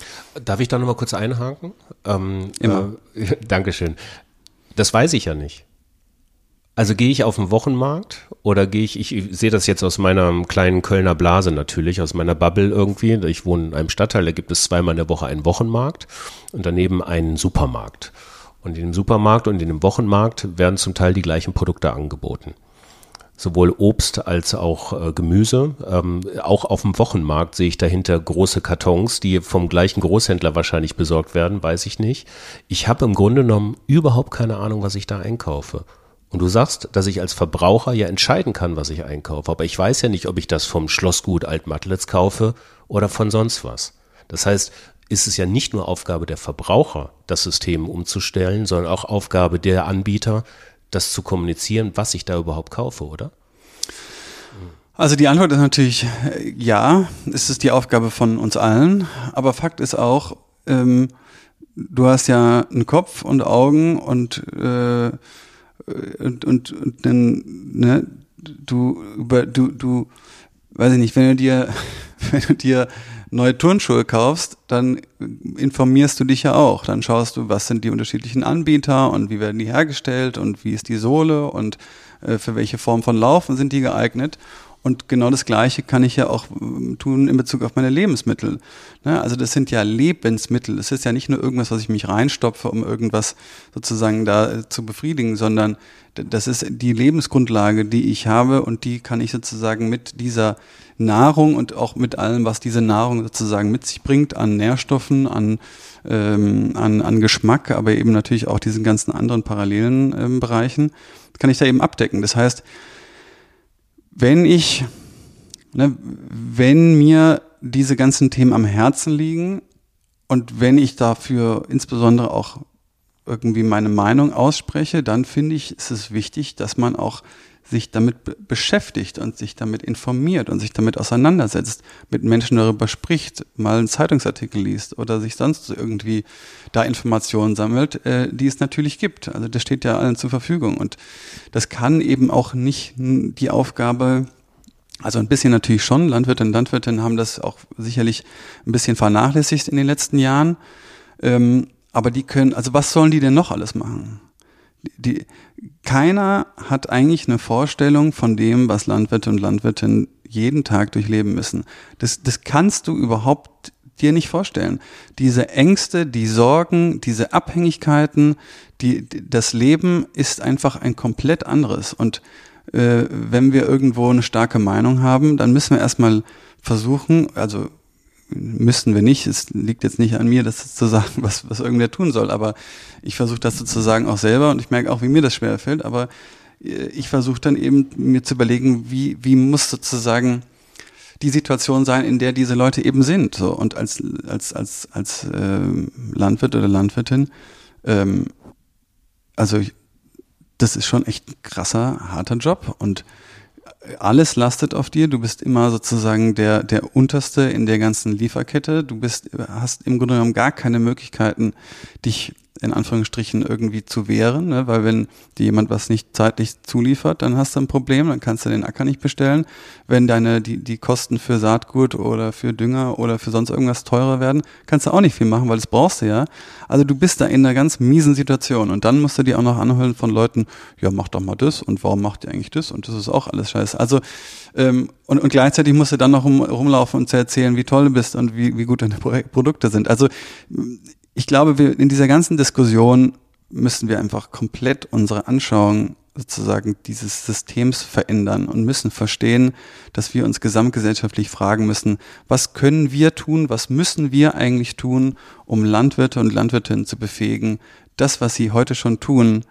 Darf ich da nochmal kurz einhaken? Ähm, Immer. Äh, Dankeschön. Das weiß ich ja nicht. Also gehe ich auf den Wochenmarkt oder gehe ich, ich sehe das jetzt aus meiner kleinen Kölner Blase natürlich, aus meiner Bubble irgendwie. Ich wohne in einem Stadtteil, da gibt es zweimal in der Woche einen Wochenmarkt und daneben einen Supermarkt. Und in dem Supermarkt und in dem Wochenmarkt werden zum Teil die gleichen Produkte angeboten. Sowohl Obst als auch äh, Gemüse. Ähm, auch auf dem Wochenmarkt sehe ich dahinter große Kartons, die vom gleichen Großhändler wahrscheinlich besorgt werden, weiß ich nicht. Ich habe im Grunde genommen überhaupt keine Ahnung, was ich da einkaufe. Und du sagst, dass ich als Verbraucher ja entscheiden kann, was ich einkaufe. Aber ich weiß ja nicht, ob ich das vom Schlossgut Altmatlitz kaufe oder von sonst was. Das heißt, ist es ja nicht nur Aufgabe der Verbraucher, das System umzustellen, sondern auch Aufgabe der Anbieter, das zu kommunizieren, was ich da überhaupt kaufe, oder? Also die Antwort ist natürlich äh, ja, es ist die Aufgabe von uns allen. Aber Fakt ist auch, ähm, du hast ja einen Kopf und Augen und äh, und, und, und dann, ne, du, über, du, du, weiß ich nicht, wenn du dir, wenn du dir neue Turnschuhe kaufst, dann informierst du dich ja auch. Dann schaust du, was sind die unterschiedlichen Anbieter und wie werden die hergestellt und wie ist die Sohle und äh, für welche Form von Laufen sind die geeignet. Und genau das Gleiche kann ich ja auch ähm, tun in Bezug auf meine Lebensmittel. Ne? Also das sind ja Lebensmittel. Es ist ja nicht nur irgendwas, was ich mich reinstopfe, um irgendwas sozusagen da äh, zu befriedigen, sondern das ist die Lebensgrundlage, die ich habe und die kann ich sozusagen mit dieser Nahrung und auch mit allem, was diese Nahrung sozusagen mit sich bringt, an Nährstoffen, an, ähm, an, an Geschmack, aber eben natürlich auch diesen ganzen anderen parallelen ähm, Bereichen, kann ich da eben abdecken. Das heißt, wenn ich, ne, wenn mir diese ganzen Themen am Herzen liegen und wenn ich dafür insbesondere auch irgendwie meine Meinung ausspreche, dann finde ich, ist es wichtig, dass man auch sich damit beschäftigt und sich damit informiert und sich damit auseinandersetzt, mit Menschen darüber spricht, mal einen Zeitungsartikel liest oder sich sonst irgendwie da Informationen sammelt, äh, die es natürlich gibt. Also das steht ja allen zur Verfügung und das kann eben auch nicht die Aufgabe also ein bisschen natürlich schon. Landwirtinnen und Landwirtinnen haben das auch sicherlich ein bisschen vernachlässigt in den letzten Jahren. Ähm, aber die können, also was sollen die denn noch alles machen? Die, keiner hat eigentlich eine Vorstellung von dem, was Landwirte und Landwirtinnen jeden Tag durchleben müssen. Das, das kannst du überhaupt dir nicht vorstellen. Diese Ängste, die Sorgen, diese Abhängigkeiten, die, das Leben ist einfach ein komplett anderes. Und äh, wenn wir irgendwo eine starke Meinung haben, dann müssen wir erstmal versuchen, also müssten wir nicht, es liegt jetzt nicht an mir, das zu sagen, was, was irgendwer tun soll, aber ich versuche das sozusagen auch selber und ich merke auch, wie mir das schwer fällt, aber äh, ich versuche dann eben mir zu überlegen, wie, wie muss sozusagen die Situation sein, in der diese Leute eben sind. So. Und als, als, als, als äh, Landwirt oder Landwirtin, ähm, also ich, das ist schon echt ein krasser, harter Job und alles lastet auf dir. Du bist immer sozusagen der, der unterste in der ganzen Lieferkette. Du bist, hast im Grunde genommen gar keine Möglichkeiten, dich in Anführungsstrichen irgendwie zu wehren, ne? weil wenn dir jemand was nicht zeitlich zuliefert, dann hast du ein Problem, dann kannst du den Acker nicht bestellen. Wenn deine die die Kosten für Saatgut oder für Dünger oder für sonst irgendwas teurer werden, kannst du auch nicht viel machen, weil das brauchst du ja. Also du bist da in einer ganz miesen Situation und dann musst du dir auch noch anhören von Leuten, ja mach doch mal das und warum macht ihr eigentlich das und das ist auch alles scheiße. Also ähm, und, und gleichzeitig musst du dann noch rum, rumlaufen und zu erzählen, wie toll du bist und wie, wie gut deine Produkte sind. Also ich glaube, wir in dieser ganzen Diskussion müssen wir einfach komplett unsere Anschauung sozusagen dieses Systems verändern und müssen verstehen, dass wir uns gesamtgesellschaftlich fragen müssen, was können wir tun, was müssen wir eigentlich tun, um Landwirte und Landwirtinnen zu befähigen, das, was sie heute schon tun,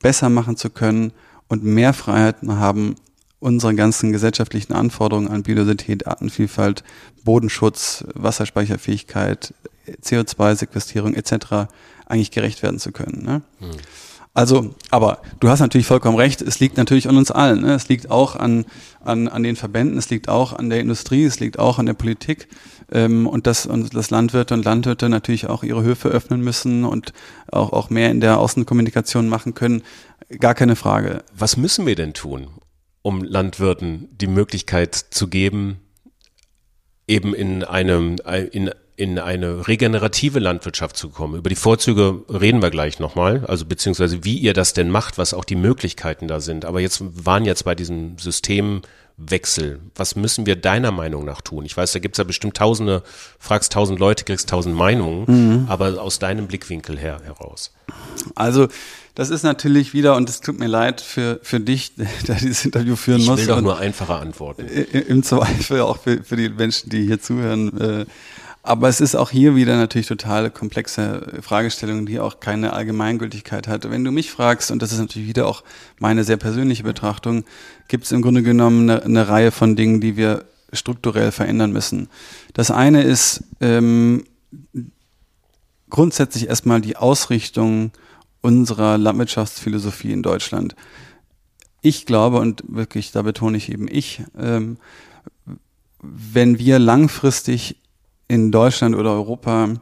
besser machen zu können und mehr Freiheiten haben, unsere ganzen gesellschaftlichen Anforderungen an Biodiversität, Artenvielfalt, Bodenschutz, Wasserspeicherfähigkeit, CO2-Sequestrierung etc. eigentlich gerecht werden zu können. Ne? Hm. Also, aber du hast natürlich vollkommen recht, es liegt natürlich an uns allen. Ne? Es liegt auch an, an, an den Verbänden, es liegt auch an der Industrie, es liegt auch an der Politik ähm, und dass und dass Landwirte und Landwirte natürlich auch ihre Höfe öffnen müssen und auch, auch mehr in der Außenkommunikation machen können. Gar keine Frage. Was müssen wir denn tun, um Landwirten die Möglichkeit zu geben, eben in einem, in in eine regenerative Landwirtschaft zu kommen. Über die Vorzüge reden wir gleich nochmal, also beziehungsweise wie ihr das denn macht, was auch die Möglichkeiten da sind. Aber jetzt waren jetzt bei diesem Systemwechsel. Was müssen wir deiner Meinung nach tun? Ich weiß, da gibt's ja bestimmt tausende, fragst tausend Leute, kriegst tausend Meinungen, mhm. aber aus deinem Blickwinkel her heraus. Also das ist natürlich wieder, und es tut mir leid für, für dich, der dieses Interview führen ich muss. Ich will doch nur einfache Antworten. Im Zweifel auch für, für die Menschen, die hier zuhören. Äh, aber es ist auch hier wieder natürlich total komplexe Fragestellung, die auch keine Allgemeingültigkeit hat. Wenn du mich fragst, und das ist natürlich wieder auch meine sehr persönliche Betrachtung, gibt es im Grunde genommen eine, eine, Reihe von Dingen, die wir strukturell verändern müssen. Das eine ist ähm, grundsätzlich erstmal die Ausrichtung unserer Landwirtschaftsphilosophie in Deutschland. Ich glaube, und wirklich, da betone ich eben ich, ähm, wenn wir langfristig in Deutschland oder Europa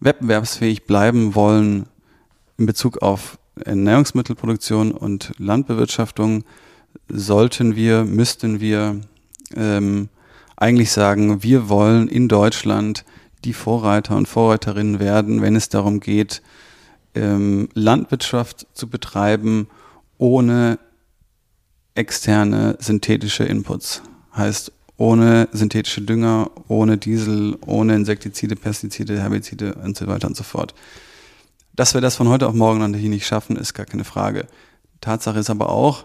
wettbewerbsfähig bleiben wollen in Bezug auf Ernährungsmittelproduktion und Landbewirtschaftung, sollten wir, müssten wir ähm, eigentlich sagen, wir wollen in Deutschland die Vorreiter und Vorreiterinnen werden, wenn es darum geht, ähm, Landwirtschaft zu betreiben ohne externe synthetische Inputs. Heißt ohne synthetische Dünger, ohne Diesel, ohne Insektizide, Pestizide, Herbizide und so weiter und so fort. Dass wir das von heute auf morgen natürlich nicht schaffen, ist gar keine Frage. Tatsache ist aber auch,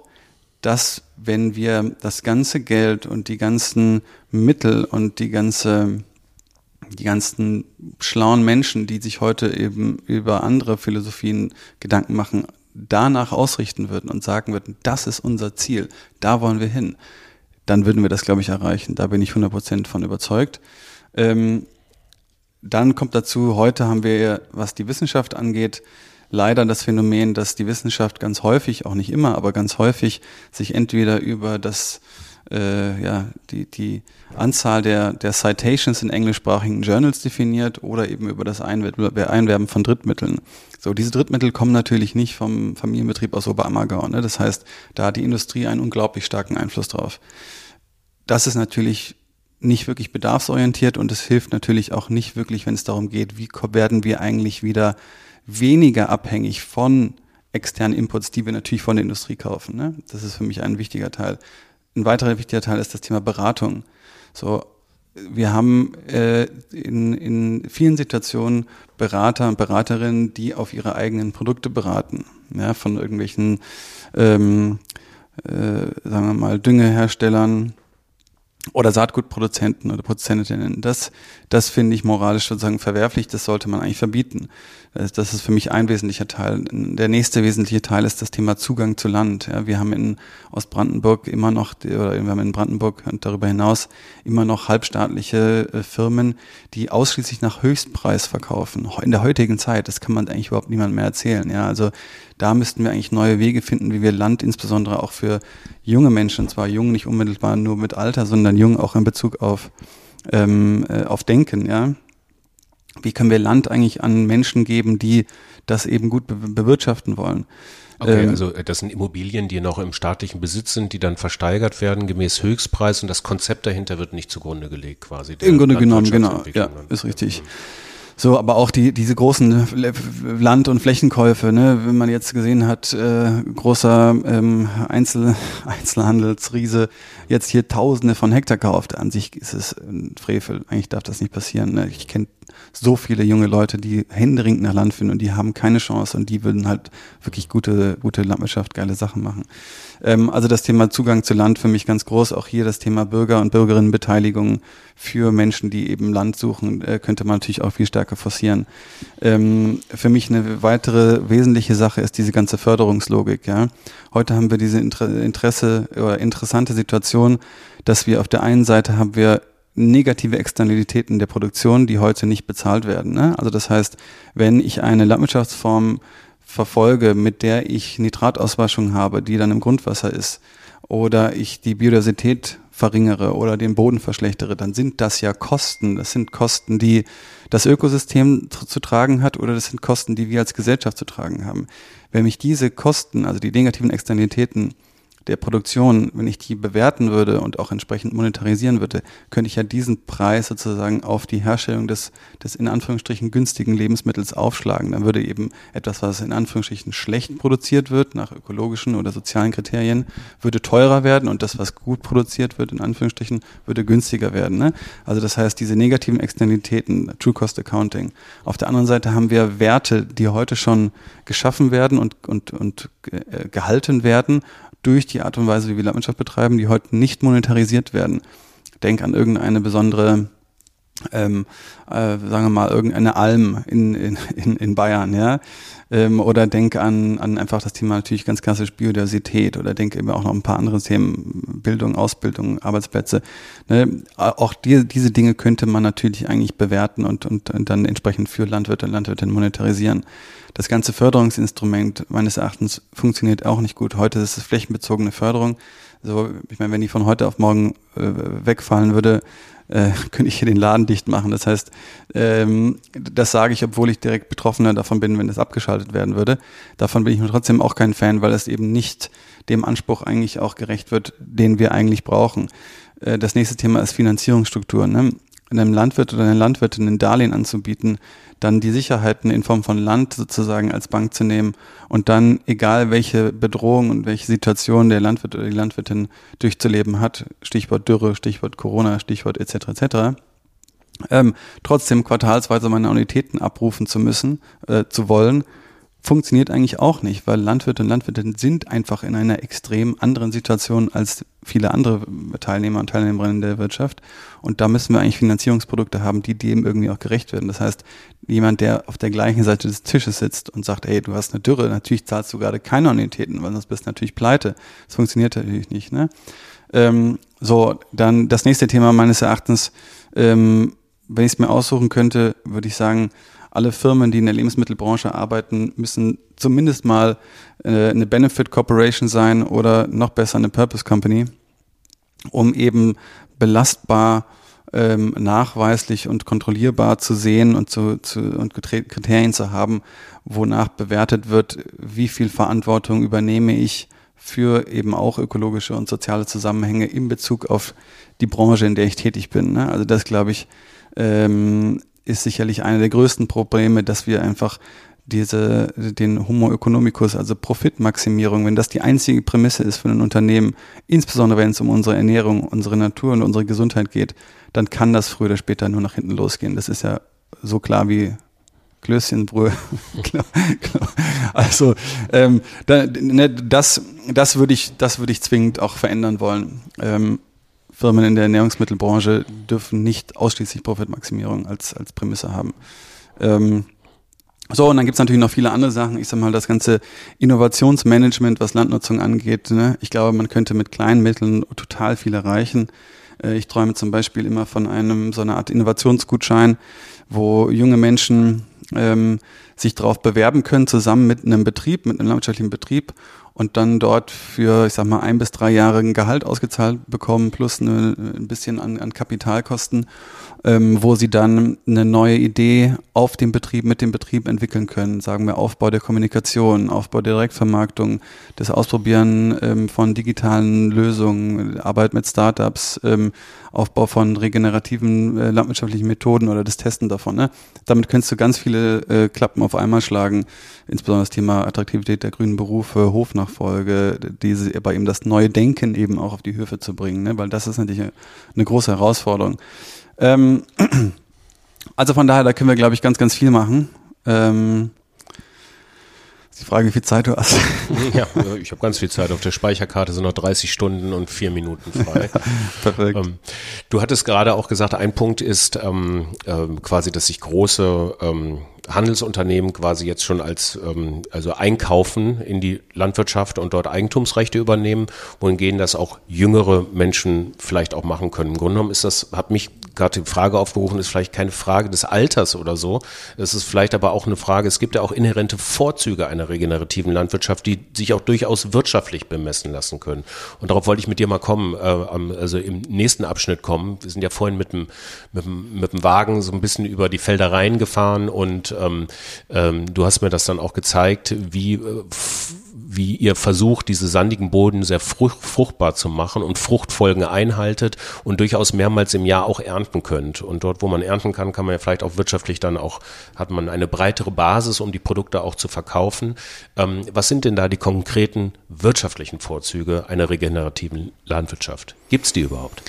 dass wenn wir das ganze Geld und die ganzen Mittel und die ganze die ganzen schlauen Menschen, die sich heute eben über andere Philosophien Gedanken machen, danach ausrichten würden und sagen würden, das ist unser Ziel, da wollen wir hin, dann würden wir das, glaube ich, erreichen. Da bin ich 100% von überzeugt. Ähm, dann kommt dazu, heute haben wir, was die Wissenschaft angeht, leider das Phänomen, dass die Wissenschaft ganz häufig, auch nicht immer, aber ganz häufig sich entweder über das äh, ja, die, die Anzahl der, der Citations in englischsprachigen Journals definiert oder eben über das Einwerben von Drittmitteln. So, diese Drittmittel kommen natürlich nicht vom Familienbetrieb aus Oberammergau. Ne? Das heißt, da hat die Industrie einen unglaublich starken Einfluss drauf. Das ist natürlich nicht wirklich bedarfsorientiert und es hilft natürlich auch nicht wirklich, wenn es darum geht, wie werden wir eigentlich wieder weniger abhängig von externen Inputs, die wir natürlich von der Industrie kaufen. Ne? Das ist für mich ein wichtiger Teil. Ein weiterer wichtiger Teil ist das Thema Beratung. So, wir haben äh, in, in vielen Situationen Berater und Beraterinnen, die auf ihre eigenen Produkte beraten, ja, von irgendwelchen, ähm, äh, sagen wir mal, Düngeherstellern, oder Saatgutproduzenten oder Produzentinnen. Das, das finde ich moralisch sozusagen verwerflich. Das sollte man eigentlich verbieten. Das ist für mich ein wesentlicher Teil. Der nächste wesentliche Teil ist das Thema Zugang zu Land. Ja, wir haben in Ostbrandenburg immer noch, oder wir haben in Brandenburg und darüber hinaus immer noch halbstaatliche äh, Firmen, die ausschließlich nach Höchstpreis verkaufen. In der heutigen Zeit, das kann man eigentlich überhaupt niemand mehr erzählen. Ja, also da müssten wir eigentlich neue Wege finden, wie wir Land insbesondere auch für junge Menschen, zwar jung nicht unmittelbar nur mit Alter, sondern jung auch in Bezug auf, ähm, äh, auf Denken, ja. Wie können wir Land eigentlich an Menschen geben, die das eben gut be bewirtschaften wollen? Okay, ähm, also äh, das sind Immobilien, die noch im staatlichen Besitz sind, die dann versteigert werden gemäß Höchstpreis und das Konzept dahinter wird nicht zugrunde gelegt quasi. Im Grunde genommen, genau, ja, ist richtig. Mhm. So, aber auch die, diese großen Land- und Flächenkäufe, ne, wenn man jetzt gesehen hat, äh, großer ähm, Einzel Einzelhandelsriese jetzt hier Tausende von Hektar kauft, an sich ist es ein Frevel. Eigentlich darf das nicht passieren. Ne? Ich kenne so viele junge Leute, die händeringend nach Land finden und die haben keine Chance und die würden halt wirklich gute, gute Landwirtschaft, geile Sachen machen. Ähm, also das Thema Zugang zu Land für mich ganz groß. Auch hier das Thema Bürger- und Bürgerinnenbeteiligung für Menschen, die eben Land suchen, äh, könnte man natürlich auch viel stärker forcieren. Ähm, für mich eine weitere wesentliche Sache ist diese ganze Förderungslogik. Ja, heute haben wir diese Interesse oder interessante Situation, dass wir auf der einen Seite haben wir negative Externalitäten der Produktion, die heute nicht bezahlt werden. Ne? Also das heißt, wenn ich eine Landwirtschaftsform verfolge, mit der ich Nitratauswaschung habe, die dann im Grundwasser ist, oder ich die Biodiversität verringere oder den Boden verschlechtere, dann sind das ja Kosten. Das sind Kosten, die das Ökosystem zu tragen hat oder das sind Kosten, die wir als Gesellschaft zu tragen haben. Wenn mich diese Kosten, also die negativen Externalitäten, der Produktion, wenn ich die bewerten würde und auch entsprechend monetarisieren würde, könnte ich ja diesen Preis sozusagen auf die Herstellung des, des in Anführungsstrichen günstigen Lebensmittels aufschlagen. Dann würde eben etwas, was in Anführungsstrichen schlecht produziert wird, nach ökologischen oder sozialen Kriterien, würde teurer werden und das, was gut produziert wird, in Anführungsstrichen, würde günstiger werden. Ne? Also das heißt, diese negativen Externalitäten, True Cost Accounting. Auf der anderen Seite haben wir Werte, die heute schon geschaffen werden und, und, und äh, gehalten werden durch die Art und Weise, wie wir Landwirtschaft betreiben, die heute nicht monetarisiert werden. Denk an irgendeine besondere ähm, äh, sagen wir mal, irgendeine Alm in, in, in Bayern, ja. Ähm, oder denk an, an einfach das Thema natürlich ganz klassisch Biodiversität oder denke eben auch noch ein paar andere Themen, Bildung, Ausbildung, Arbeitsplätze. Ne? Auch die, diese Dinge könnte man natürlich eigentlich bewerten und, und, und dann entsprechend für Landwirte und Landwirtinnen monetarisieren. Das ganze Förderungsinstrument meines Erachtens funktioniert auch nicht gut. Heute ist es flächenbezogene Förderung. So, ich meine, wenn die von heute auf morgen äh, wegfallen würde, äh, könnte ich hier den Laden dicht machen. Das heißt, ähm, das sage ich, obwohl ich direkt Betroffener davon bin, wenn das abgeschaltet werden würde. Davon bin ich nur trotzdem auch kein Fan, weil es eben nicht dem Anspruch eigentlich auch gerecht wird, den wir eigentlich brauchen. Äh, das nächste Thema ist Finanzierungsstruktur. Ne? Einem Landwirt oder einer Landwirtin ein Darlehen anzubieten, dann die Sicherheiten in Form von Land sozusagen als Bank zu nehmen und dann, egal welche Bedrohung und welche Situation der Landwirt oder die Landwirtin durchzuleben hat, Stichwort Dürre, Stichwort Corona, Stichwort etc. etc., ähm, trotzdem quartalsweise meine Annuitäten abrufen zu müssen, äh, zu wollen, funktioniert eigentlich auch nicht, weil Landwirte und Landwirtinnen sind einfach in einer extrem anderen Situation als viele andere Teilnehmer und Teilnehmerinnen der Wirtschaft. Und da müssen wir eigentlich Finanzierungsprodukte haben, die dem irgendwie auch gerecht werden. Das heißt, jemand, der auf der gleichen Seite des Tisches sitzt und sagt, hey, du hast eine Dürre, natürlich zahlst du gerade keine Annuitäten, weil sonst bist du natürlich pleite. Das funktioniert natürlich nicht. Ne? Ähm, so, dann das nächste Thema meines Erachtens, ähm, wenn ich es mir aussuchen könnte, würde ich sagen, alle Firmen, die in der Lebensmittelbranche arbeiten, müssen zumindest mal äh, eine Benefit Corporation sein oder noch besser eine Purpose Company, um eben belastbar ähm, nachweislich und kontrollierbar zu sehen und zu, zu und Kriterien zu haben, wonach bewertet wird, wie viel Verantwortung übernehme ich für eben auch ökologische und soziale Zusammenhänge in Bezug auf die Branche, in der ich tätig bin. Ne? Also das glaube ich ähm, ist sicherlich eine der größten Probleme, dass wir einfach diese, den Homo economicus, also Profitmaximierung, wenn das die einzige Prämisse ist für ein Unternehmen, insbesondere wenn es um unsere Ernährung, unsere Natur und unsere Gesundheit geht, dann kann das früher oder später nur nach hinten losgehen. Das ist ja so klar wie Klößchenbrühe. also ähm, da, ne, das, das würde ich, das würde ich zwingend auch verändern wollen. Ähm, Firmen in der Ernährungsmittelbranche dürfen nicht ausschließlich Profitmaximierung als, als Prämisse haben. Ähm, so, und dann gibt's natürlich noch viele andere Sachen. Ich sag mal, das ganze Innovationsmanagement, was Landnutzung angeht. Ne? Ich glaube, man könnte mit kleinen Mitteln total viel erreichen. Äh, ich träume zum Beispiel immer von einem so einer Art Innovationsgutschein, wo junge Menschen ähm, sich darauf bewerben können, zusammen mit einem Betrieb, mit einem landwirtschaftlichen Betrieb und dann dort für, ich sag mal, ein bis drei Jahre ein Gehalt ausgezahlt bekommen, plus eine, ein bisschen an, an Kapitalkosten, ähm, wo sie dann eine neue Idee auf dem Betrieb, mit dem Betrieb entwickeln können. Sagen wir Aufbau der Kommunikation, Aufbau der Direktvermarktung, das Ausprobieren ähm, von digitalen Lösungen, Arbeit mit Startups, ähm, Aufbau von regenerativen äh, landwirtschaftlichen Methoden oder das Testen davon. Ne? Damit könntest du ganz viele äh, Klappen auf einmal schlagen, insbesondere das Thema Attraktivität der grünen Berufe, Hofnachfolge, diese, aber eben das neue Denken eben auch auf die Höfe zu bringen, ne? weil das ist natürlich eine große Herausforderung. Ähm, also von daher, da können wir, glaube ich, ganz, ganz viel machen. Ähm, die Frage, wie viel Zeit du hast. Ja, ich habe ganz viel Zeit. Auf der Speicherkarte sind noch 30 Stunden und vier Minuten frei. Perfekt. Ähm, du hattest gerade auch gesagt, ein Punkt ist ähm, äh, quasi, dass sich große ähm, Handelsunternehmen quasi jetzt schon als ähm, also einkaufen in die Landwirtschaft und dort Eigentumsrechte übernehmen, wohingegen das auch jüngere Menschen vielleicht auch machen können. Im Grunde genommen ist das, hat mich gerade die Frage aufgerufen, ist vielleicht keine Frage des Alters oder so. Es ist vielleicht aber auch eine Frage, es gibt ja auch inhärente Vorzüge einer regenerativen Landwirtschaft, die sich auch durchaus wirtschaftlich bemessen lassen können. Und darauf wollte ich mit dir mal kommen, äh, also im nächsten Abschnitt kommen. Wir sind ja vorhin mit dem, mit dem, mit dem Wagen so ein bisschen über die Feldereien gefahren und ähm, ähm, du hast mir das dann auch gezeigt, wie äh, wie ihr versucht, diese sandigen Boden sehr fruchtbar zu machen und Fruchtfolgen einhaltet und durchaus mehrmals im Jahr auch ernten könnt. Und dort, wo man ernten kann, kann man ja vielleicht auch wirtschaftlich dann auch, hat man eine breitere Basis, um die Produkte auch zu verkaufen. Ähm, was sind denn da die konkreten wirtschaftlichen Vorzüge einer regenerativen Landwirtschaft? Gibt es die überhaupt?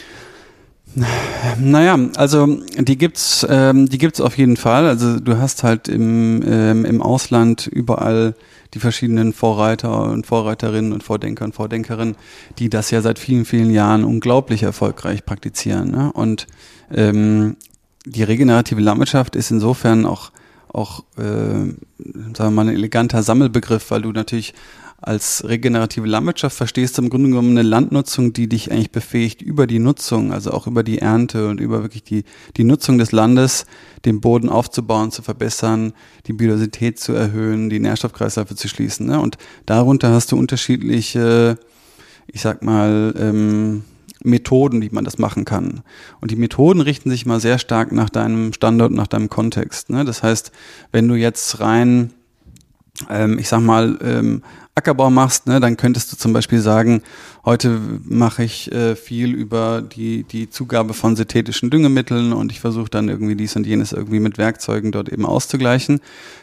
Naja, also die gibt's, ähm, die gibt's auf jeden Fall. Also du hast halt im, ähm, im Ausland überall die verschiedenen Vorreiter und Vorreiterinnen und Vordenker und Vordenkerinnen, die das ja seit vielen, vielen Jahren unglaublich erfolgreich praktizieren. Ne? Und ähm, die regenerative Landwirtschaft ist insofern auch auch äh, sagen wir mal ein eleganter Sammelbegriff, weil du natürlich als regenerative Landwirtschaft verstehst du im Grunde genommen eine Landnutzung, die dich eigentlich befähigt, über die Nutzung, also auch über die Ernte und über wirklich die, die Nutzung des Landes, den Boden aufzubauen, zu verbessern, die Biodiversität zu erhöhen, die Nährstoffkreisläufe zu schließen. Ne? Und darunter hast du unterschiedliche, ich sag mal, ähm, Methoden, wie man das machen kann. Und die Methoden richten sich mal sehr stark nach deinem Standort, nach deinem Kontext. Ne? Das heißt, wenn du jetzt rein, ähm, ich sag mal, ähm, Ackerbau machst, ne, dann könntest du zum Beispiel sagen, heute mache ich äh, viel über die, die Zugabe von synthetischen Düngemitteln und ich versuche dann irgendwie dies und jenes irgendwie mit Werkzeugen dort eben auszugleichen.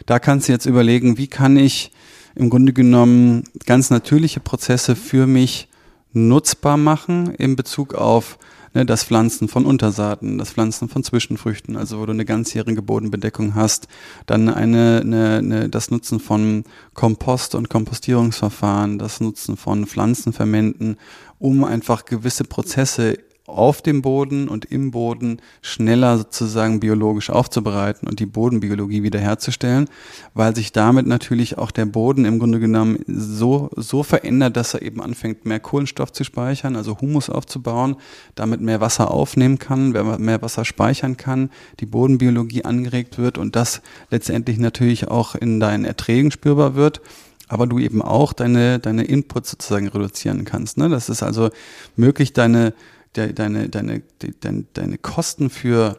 Da kannst du jetzt überlegen, wie kann ich im Grunde genommen ganz natürliche Prozesse für mich nutzbar machen in Bezug auf ne, das Pflanzen von Untersaaten, das Pflanzen von Zwischenfrüchten, also wo du eine ganzjährige Bodenbedeckung hast, dann eine, eine, eine, das Nutzen von Kompost- und Kompostierungsverfahren, das Nutzen von Pflanzenfermenten, um einfach gewisse Prozesse auf dem Boden und im Boden schneller sozusagen biologisch aufzubereiten und die Bodenbiologie wiederherzustellen, weil sich damit natürlich auch der Boden im Grunde genommen so, so verändert, dass er eben anfängt, mehr Kohlenstoff zu speichern, also Humus aufzubauen, damit mehr Wasser aufnehmen kann, mehr Wasser speichern kann, die Bodenbiologie angeregt wird und das letztendlich natürlich auch in deinen Erträgen spürbar wird aber du eben auch deine, deine Inputs sozusagen reduzieren kannst. Ne? Das ist also möglich, deine, de, deine, deine, de, deine, deine Kosten für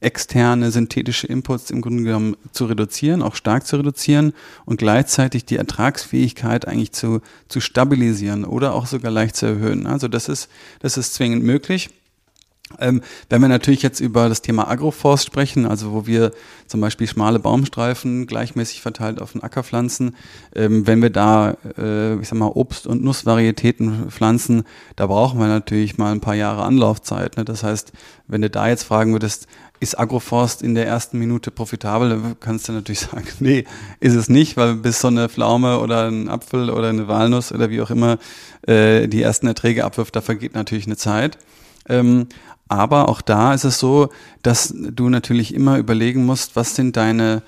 externe synthetische Inputs im Grunde genommen zu reduzieren, auch stark zu reduzieren und gleichzeitig die Ertragsfähigkeit eigentlich zu, zu stabilisieren oder auch sogar leicht zu erhöhen. Also das ist, das ist zwingend möglich. Ähm, wenn wir natürlich jetzt über das Thema Agroforst sprechen, also wo wir zum Beispiel schmale Baumstreifen gleichmäßig verteilt auf den Acker pflanzen, ähm, wenn wir da, äh, ich sag mal, Obst- und Nussvarietäten pflanzen, da brauchen wir natürlich mal ein paar Jahre Anlaufzeit. Ne? Das heißt, wenn du da jetzt fragen würdest, ist Agroforst in der ersten Minute profitabel, dann kannst du natürlich sagen, nee, ist es nicht, weil bis so eine Pflaume oder ein Apfel oder eine Walnuss oder wie auch immer äh, die ersten Erträge abwirft, da vergeht natürlich eine Zeit. Ähm, aber auch da ist es so, dass du natürlich immer überlegen musst, was sind deine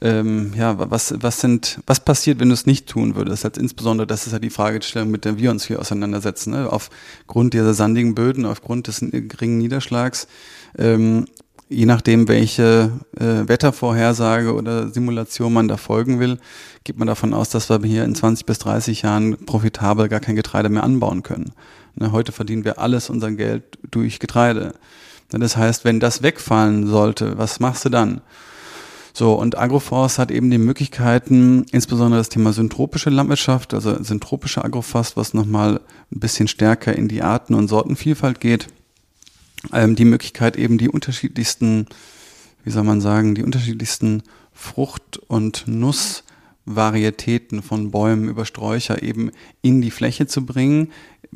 ähm, ja, was, was sind, was passiert, wenn du es nicht tun würdest? Also insbesondere, das ist ja die Fragestellung, mit der wir uns hier auseinandersetzen. Ne? Aufgrund dieser sandigen Böden, aufgrund des geringen Niederschlags, ähm, je nachdem, welche äh, Wettervorhersage oder Simulation man da folgen will, geht man davon aus, dass wir hier in 20 bis 30 Jahren profitabel gar kein Getreide mehr anbauen können. Ne, heute verdienen wir alles unser Geld durch Getreide. Ne, das heißt, wenn das wegfallen sollte, was machst du dann? So, und Agroforst hat eben die Möglichkeiten, insbesondere das Thema syntropische Landwirtschaft, also syntropische Agroforst, was nochmal ein bisschen stärker in die Arten- und Sortenvielfalt geht, ähm, die Möglichkeit eben die unterschiedlichsten, wie soll man sagen, die unterschiedlichsten Frucht- und Nussvarietäten von Bäumen über Sträucher eben in die Fläche zu bringen,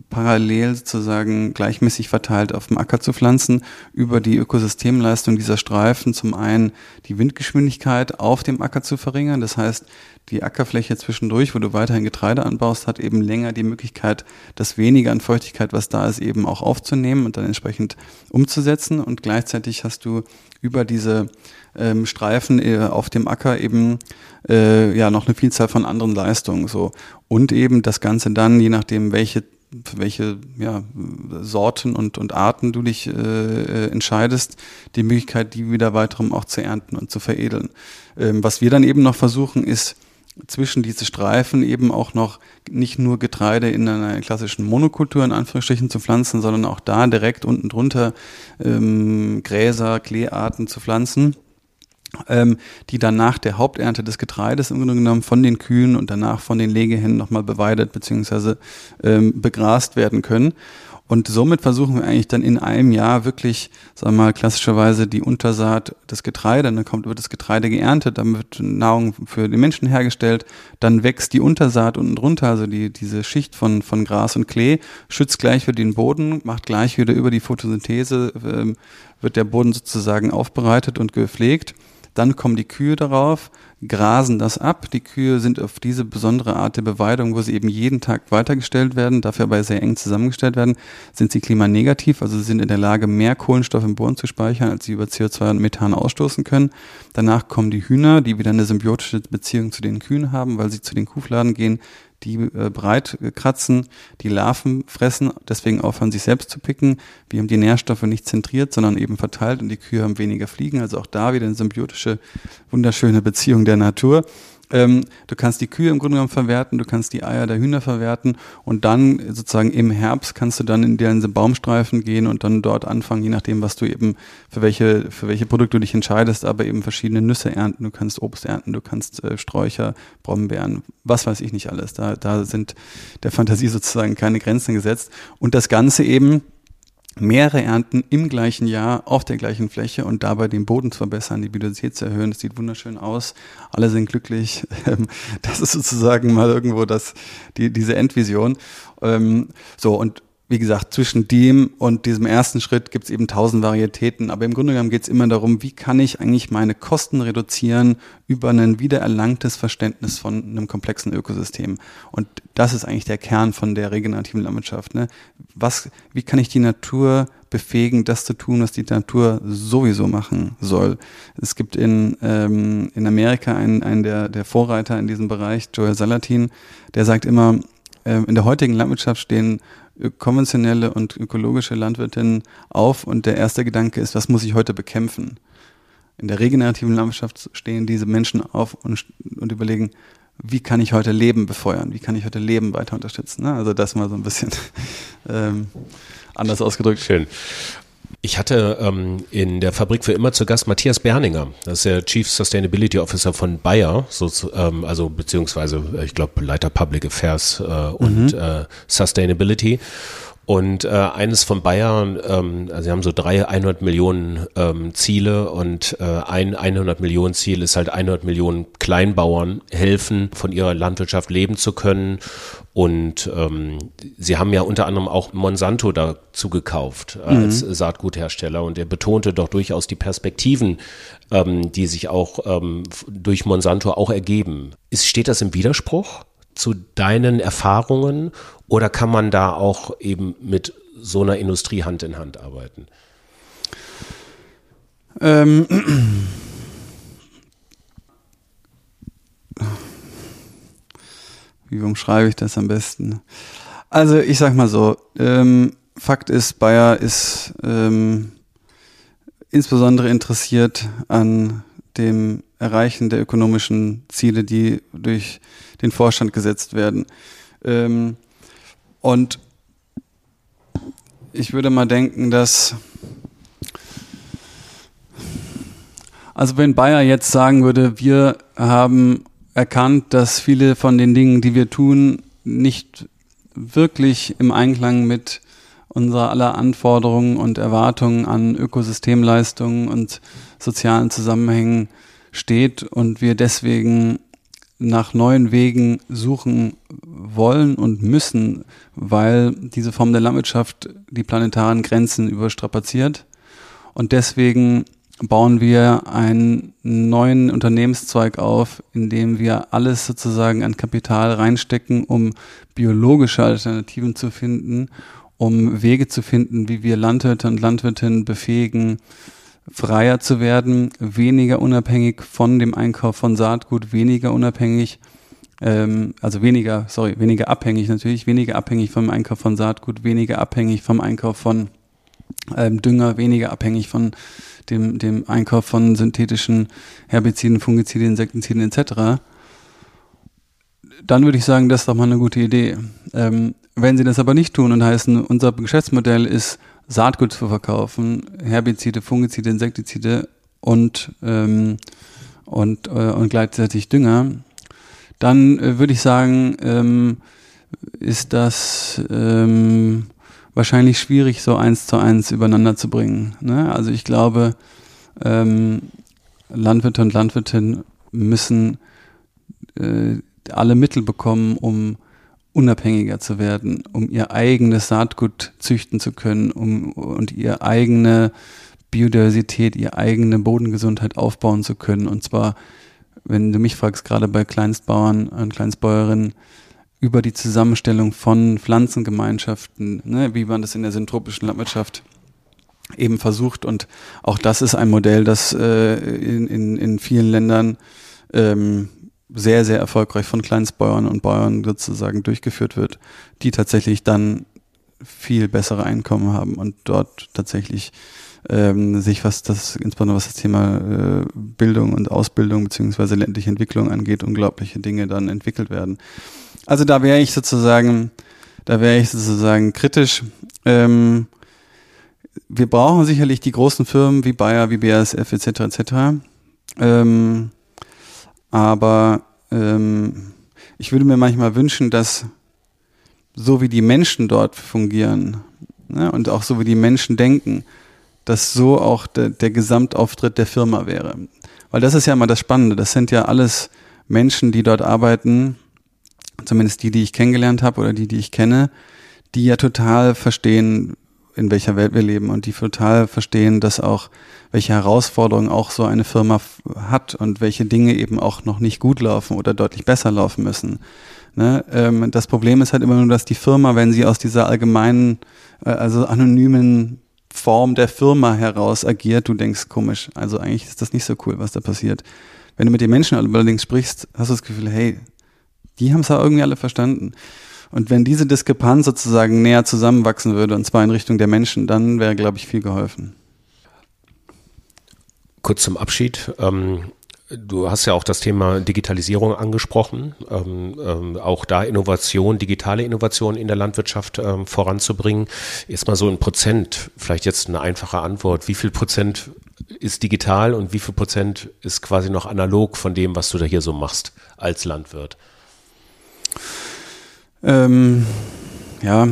parallel sozusagen gleichmäßig verteilt auf dem Acker zu pflanzen, über die Ökosystemleistung dieser Streifen zum einen die Windgeschwindigkeit auf dem Acker zu verringern. Das heißt, die Ackerfläche zwischendurch, wo du weiterhin Getreide anbaust, hat eben länger die Möglichkeit, das weniger an Feuchtigkeit, was da ist, eben auch aufzunehmen und dann entsprechend umzusetzen. Und gleichzeitig hast du über diese ähm, Streifen äh, auf dem Acker eben äh, ja noch eine Vielzahl von anderen Leistungen so und eben das Ganze dann je nachdem welche für welche ja, Sorten und, und Arten du dich äh, äh, entscheidest, die Möglichkeit, die wieder weiterem auch zu ernten und zu veredeln. Ähm, was wir dann eben noch versuchen, ist zwischen diese Streifen eben auch noch nicht nur Getreide in einer klassischen Monokultur in Anführungsstrichen zu pflanzen, sondern auch da direkt unten drunter ähm, Gräser, Kleearten zu pflanzen ähm, die dann nach der Haupternte des Getreides im Grunde genommen von den Kühen und danach von den Legehennen nochmal beweidet bzw. Ähm, begrast werden können. Und somit versuchen wir eigentlich dann in einem Jahr wirklich, sagen wir mal, klassischerweise die Untersaat des Getreide, dann kommt, wird das Getreide geerntet, dann wird Nahrung für die Menschen hergestellt, dann wächst die Untersaat unten drunter, also die, diese Schicht von, von Gras und Klee, schützt gleich wieder den Boden, macht gleich wieder über die Photosynthese, ähm, wird der Boden sozusagen aufbereitet und gepflegt dann kommen die Kühe darauf, grasen das ab. Die Kühe sind auf diese besondere Art der Beweidung, wo sie eben jeden Tag weitergestellt werden, dafür aber sehr eng zusammengestellt werden, sind sie klimanegativ, also sie sind in der Lage, mehr Kohlenstoff im Boden zu speichern, als sie über CO2 und Methan ausstoßen können. Danach kommen die Hühner, die wieder eine symbiotische Beziehung zu den Kühen haben, weil sie zu den Kuhfladen gehen, die äh, breit kratzen, die Larven fressen, deswegen aufhören, sich selbst zu picken. Wir haben die Nährstoffe nicht zentriert, sondern eben verteilt und die Kühe haben weniger Fliegen. Also auch da wieder eine symbiotische, wunderschöne Beziehung der Natur. Ähm, du kannst die Kühe im Grunde genommen verwerten, du kannst die Eier der Hühner verwerten und dann sozusagen im Herbst kannst du dann in diese Baumstreifen gehen und dann dort anfangen, je nachdem, was du eben für welche, für welche Produkte du dich entscheidest, aber eben verschiedene Nüsse ernten, du kannst Obst ernten, du kannst äh, Sträucher, Brombeeren, was weiß ich nicht alles. Da, da sind der Fantasie sozusagen keine Grenzen gesetzt. Und das Ganze eben mehrere Ernten im gleichen Jahr auf der gleichen Fläche und dabei den Boden zu verbessern, die Biodiversität zu erhöhen. Das sieht wunderschön aus. Alle sind glücklich. Ähm, das ist sozusagen mal irgendwo das, die, diese Endvision. Ähm, so, und wie gesagt, zwischen dem und diesem ersten Schritt gibt es eben tausend Varietäten. Aber im Grunde genommen geht es immer darum, wie kann ich eigentlich meine Kosten reduzieren über ein wiedererlangtes Verständnis von einem komplexen Ökosystem. Und das ist eigentlich der Kern von der regenerativen Landwirtschaft. Ne? Was, wie kann ich die Natur befähigen, das zu tun, was die Natur sowieso machen soll? Es gibt in, ähm, in Amerika einen, einen der, der Vorreiter in diesem Bereich, Joel Salatin, der sagt immer, äh, in der heutigen Landwirtschaft stehen konventionelle und ökologische Landwirtinnen auf und der erste Gedanke ist, was muss ich heute bekämpfen? In der regenerativen Landwirtschaft stehen diese Menschen auf und, und überlegen, wie kann ich heute Leben befeuern? Wie kann ich heute Leben weiter unterstützen? Ne? Also das mal so ein bisschen ähm, anders ausgedrückt. Schön. Ich hatte ähm, in der Fabrik für immer zu Gast Matthias Berninger. Das ist der Chief Sustainability Officer von Bayer, so, ähm, also beziehungsweise äh, ich glaube Leiter Public Affairs äh, und mhm. äh, Sustainability. Und äh, eines von Bayern, ähm, also sie haben so drei 100 Millionen ähm, Ziele und äh, ein 100 Millionen Ziel ist halt 100 Millionen Kleinbauern helfen, von ihrer Landwirtschaft leben zu können. Und ähm, sie haben ja unter anderem auch Monsanto dazu gekauft äh, mhm. als Saatguthersteller. Und er betonte doch durchaus die Perspektiven, ähm, die sich auch ähm, durch Monsanto auch ergeben. Ist, steht das im Widerspruch? Zu deinen Erfahrungen oder kann man da auch eben mit so einer Industrie Hand in Hand arbeiten? Ähm. Wie umschreibe ich das am besten? Also ich sag mal so, ähm, Fakt ist, Bayer ist ähm, insbesondere interessiert an dem Erreichen der ökonomischen Ziele, die durch den Vorstand gesetzt werden. Ähm, und ich würde mal denken, dass also wenn Bayer jetzt sagen würde, wir haben erkannt, dass viele von den Dingen, die wir tun, nicht wirklich im Einklang mit unserer aller Anforderungen und Erwartungen an Ökosystemleistungen und sozialen Zusammenhängen steht und wir deswegen nach neuen Wegen suchen wollen und müssen, weil diese Form der Landwirtschaft die planetaren Grenzen überstrapaziert. Und deswegen bauen wir einen neuen Unternehmenszweig auf, in dem wir alles sozusagen an Kapital reinstecken, um biologische Alternativen zu finden, um Wege zu finden, wie wir Landwirte und Landwirtinnen befähigen, freier zu werden, weniger unabhängig von dem Einkauf von Saatgut, weniger unabhängig, ähm, also weniger, sorry, weniger abhängig natürlich, weniger abhängig vom Einkauf von Saatgut, weniger abhängig vom Einkauf von ähm, Dünger, weniger abhängig von dem, dem Einkauf von synthetischen Herbiziden, Fungiziden, Insektiziden etc., dann würde ich sagen, das ist doch mal eine gute Idee. Ähm, wenn sie das aber nicht tun und heißen, unser Geschäftsmodell ist Saatgut zu verkaufen, Herbizide, Fungizide, Insektizide und, ähm, und, äh, und gleichzeitig Dünger, dann äh, würde ich sagen, ähm, ist das ähm, wahrscheinlich schwierig, so eins zu eins übereinander zu bringen. Ne? Also ich glaube, ähm, Landwirte und Landwirtinnen müssen äh, alle Mittel bekommen, um unabhängiger zu werden, um ihr eigenes Saatgut züchten zu können, um und ihr eigene Biodiversität, ihre eigene Bodengesundheit aufbauen zu können. Und zwar, wenn du mich fragst, gerade bei Kleinstbauern und Kleinstbäuerinnen, über die Zusammenstellung von Pflanzengemeinschaften, ne, wie man das in der syntropischen Landwirtschaft eben versucht. Und auch das ist ein Modell, das äh, in, in, in vielen Ländern ähm, sehr, sehr erfolgreich von Kleinstbauern und Bauern sozusagen durchgeführt wird, die tatsächlich dann viel bessere Einkommen haben und dort tatsächlich ähm, sich, was das, insbesondere was das Thema äh, Bildung und Ausbildung beziehungsweise ländliche Entwicklung angeht, unglaubliche Dinge dann entwickelt werden. Also da wäre ich sozusagen, da wäre ich sozusagen kritisch. Ähm, wir brauchen sicherlich die großen Firmen wie Bayer, wie BASF etc. etc. Ähm, aber ähm, ich würde mir manchmal wünschen, dass so wie die Menschen dort fungieren ne, und auch so wie die Menschen denken, dass so auch de, der Gesamtauftritt der Firma wäre. Weil das ist ja immer das Spannende. Das sind ja alles Menschen, die dort arbeiten, zumindest die, die ich kennengelernt habe oder die, die ich kenne, die ja total verstehen, in welcher Welt wir leben und die total verstehen, dass auch welche Herausforderungen auch so eine Firma hat und welche Dinge eben auch noch nicht gut laufen oder deutlich besser laufen müssen. Ne? Ähm, das Problem ist halt immer nur, dass die Firma, wenn sie aus dieser allgemeinen, äh, also anonymen Form der Firma heraus agiert, du denkst komisch. Also eigentlich ist das nicht so cool, was da passiert. Wenn du mit den Menschen allerdings sprichst, hast du das Gefühl, hey, die haben es ja irgendwie alle verstanden. Und wenn diese Diskrepanz sozusagen näher zusammenwachsen würde, und zwar in Richtung der Menschen, dann wäre, glaube ich, viel geholfen. Kurz zum Abschied. Ähm, du hast ja auch das Thema Digitalisierung angesprochen, ähm, ähm, auch da Innovation, digitale Innovation in der Landwirtschaft ähm, voranzubringen. Erstmal so ein Prozent, vielleicht jetzt eine einfache Antwort. Wie viel Prozent ist digital und wie viel Prozent ist quasi noch analog von dem, was du da hier so machst als Landwirt? Ähm, ja,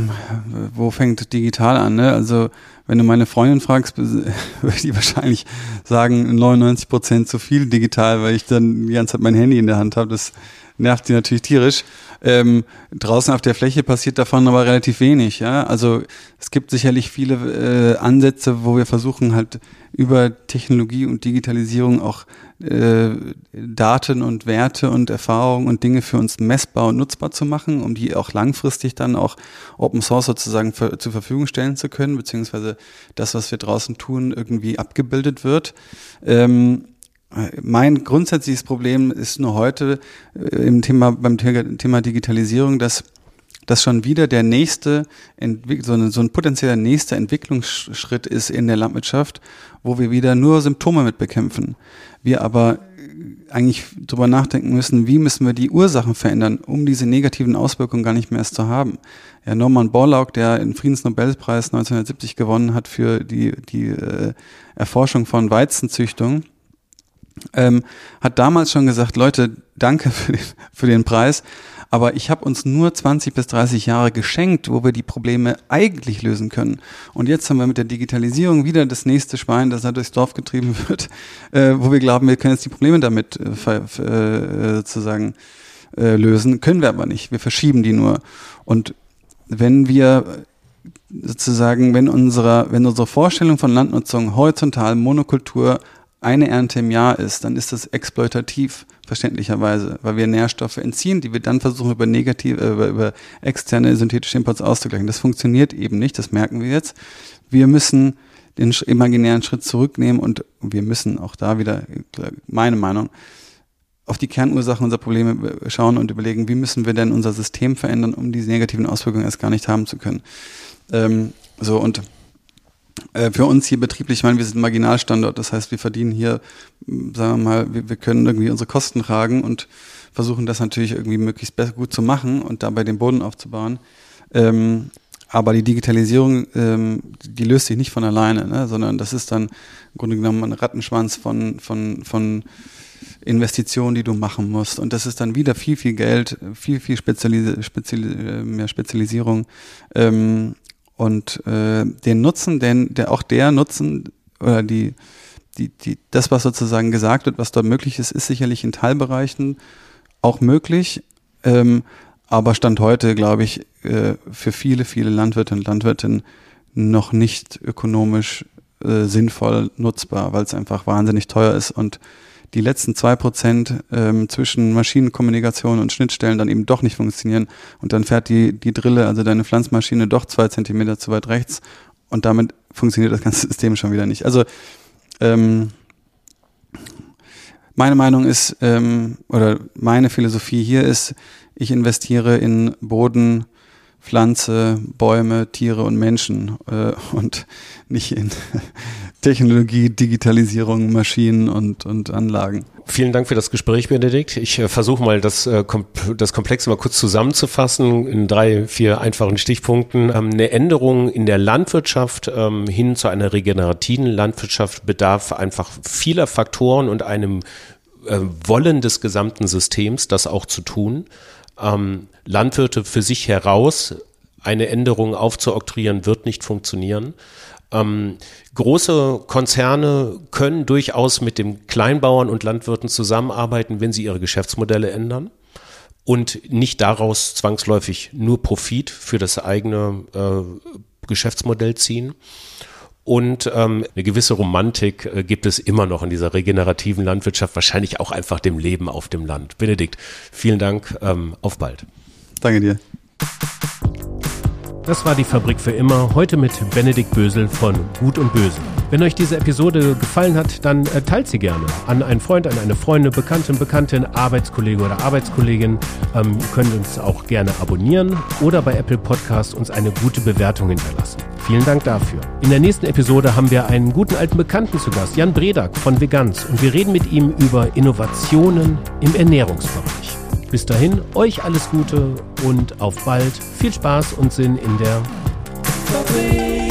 wo fängt digital an? Ne? Also wenn du meine Freundin fragst, würde die wahrscheinlich sagen 99 Prozent zu viel digital, weil ich dann die ganze Zeit mein Handy in der Hand habe. Das nervt sie natürlich tierisch. Ähm, draußen auf der Fläche passiert davon aber relativ wenig. Ja, also es gibt sicherlich viele äh, Ansätze, wo wir versuchen halt über Technologie und Digitalisierung auch äh, Daten und Werte und Erfahrungen und Dinge für uns messbar und nutzbar zu machen, um die auch langfristig dann auch Open Source sozusagen für, zur Verfügung stellen zu können, beziehungsweise das, was wir draußen tun, irgendwie abgebildet wird. Ähm, mein grundsätzliches Problem ist nur heute äh, im Thema, beim Thema Digitalisierung, dass das schon wieder der nächste, so, eine, so ein potenzieller nächster Entwicklungsschritt ist in der Landwirtschaft, wo wir wieder nur Symptome mit bekämpfen. Wir aber eigentlich drüber nachdenken müssen, wie müssen wir die Ursachen verändern, um diese negativen Auswirkungen gar nicht mehr erst zu haben. Ja, Norman Borlaug, der den Friedensnobelpreis 1970 gewonnen hat für die, die äh, Erforschung von Weizenzüchtung, ähm, hat damals schon gesagt, Leute, danke für den, für den Preis, aber ich habe uns nur 20 bis 30 Jahre geschenkt, wo wir die Probleme eigentlich lösen können. Und jetzt haben wir mit der Digitalisierung wieder das nächste Schwein, das da durchs Dorf getrieben wird, äh, wo wir glauben, wir können jetzt die Probleme damit äh, äh, sozusagen äh, lösen. Können wir aber nicht. Wir verschieben die nur. Und wenn wir sozusagen, wenn unsere, wenn unsere Vorstellung von Landnutzung horizontal Monokultur eine Ernte im Jahr ist, dann ist das exploitativ, verständlicherweise, weil wir Nährstoffe entziehen, die wir dann versuchen über negative, äh, über, über externe synthetische Imports auszugleichen. Das funktioniert eben nicht, das merken wir jetzt. Wir müssen den imaginären Schritt zurücknehmen und wir müssen auch da wieder, meine Meinung, auf die Kernursachen unserer Probleme schauen und überlegen, wie müssen wir denn unser System verändern, um diese negativen Auswirkungen erst gar nicht haben zu können. Ähm, so und äh, für uns hier betrieblich, ich meine, wir sind ein Marginalstandort, das heißt, wir verdienen hier, sagen wir mal, wir, wir können irgendwie unsere Kosten tragen und versuchen das natürlich irgendwie möglichst gut zu machen und dabei den Boden aufzubauen. Ähm, aber die Digitalisierung, ähm, die löst sich nicht von alleine, ne? sondern das ist dann im Grunde genommen ein Rattenschwanz von, von, von Investitionen, die du machen musst. Und das ist dann wieder viel, viel Geld, viel, viel Spezialis Spezial äh, mehr Spezialisierung. Ähm, und äh, den Nutzen, denn der auch der Nutzen oder die, die, die, das, was sozusagen gesagt wird, was dort möglich ist, ist sicherlich in Teilbereichen auch möglich. Ähm, aber Stand heute, glaube ich, äh, für viele, viele Landwirte und Landwirtinnen noch nicht ökonomisch äh, sinnvoll nutzbar, weil es einfach wahnsinnig teuer ist und die letzten zwei Prozent ähm, zwischen Maschinenkommunikation und Schnittstellen dann eben doch nicht funktionieren und dann fährt die, die Drille, also deine Pflanzmaschine doch zwei Zentimeter zu weit rechts und damit funktioniert das ganze System schon wieder nicht. Also ähm, meine Meinung ist, ähm, oder meine Philosophie hier ist, ich investiere in Boden, Pflanze, Bäume, Tiere und Menschen äh, und nicht in Technologie, Digitalisierung, Maschinen und, und Anlagen. Vielen Dank für das Gespräch, Benedikt. Ich äh, versuche mal das, äh, das Komplexe mal kurz zusammenzufassen in drei, vier einfachen Stichpunkten. Ähm, eine Änderung in der Landwirtschaft ähm, hin zu einer regenerativen Landwirtschaft bedarf einfach vieler Faktoren und einem äh, Wollen des gesamten Systems, das auch zu tun ähm, Landwirte für sich heraus eine Änderung aufzuoktroyieren, wird nicht funktionieren. Ähm, große Konzerne können durchaus mit den Kleinbauern und Landwirten zusammenarbeiten, wenn sie ihre Geschäftsmodelle ändern. und nicht daraus zwangsläufig nur Profit für das eigene äh, Geschäftsmodell ziehen. Und ähm, eine gewisse Romantik äh, gibt es immer noch in dieser regenerativen Landwirtschaft, wahrscheinlich auch einfach dem Leben auf dem Land. Benedikt, vielen Dank, ähm, auf bald. Danke dir. Das war die Fabrik für immer, heute mit Benedikt Bösel von Gut und Böse. Wenn euch diese Episode gefallen hat, dann äh, teilt sie gerne an einen Freund, an eine Freundin, Bekannten, Bekanntin, Arbeitskollege oder Arbeitskollegin. Ähm, ihr könnt uns auch gerne abonnieren oder bei Apple Podcast uns eine gute Bewertung hinterlassen. Vielen Dank dafür. In der nächsten Episode haben wir einen guten alten Bekannten zu Gast, Jan Bredak von Veganz, und wir reden mit ihm über Innovationen im Ernährungsbereich. Bis dahin, euch alles Gute und auf bald. Viel Spaß und Sinn in der Fabrik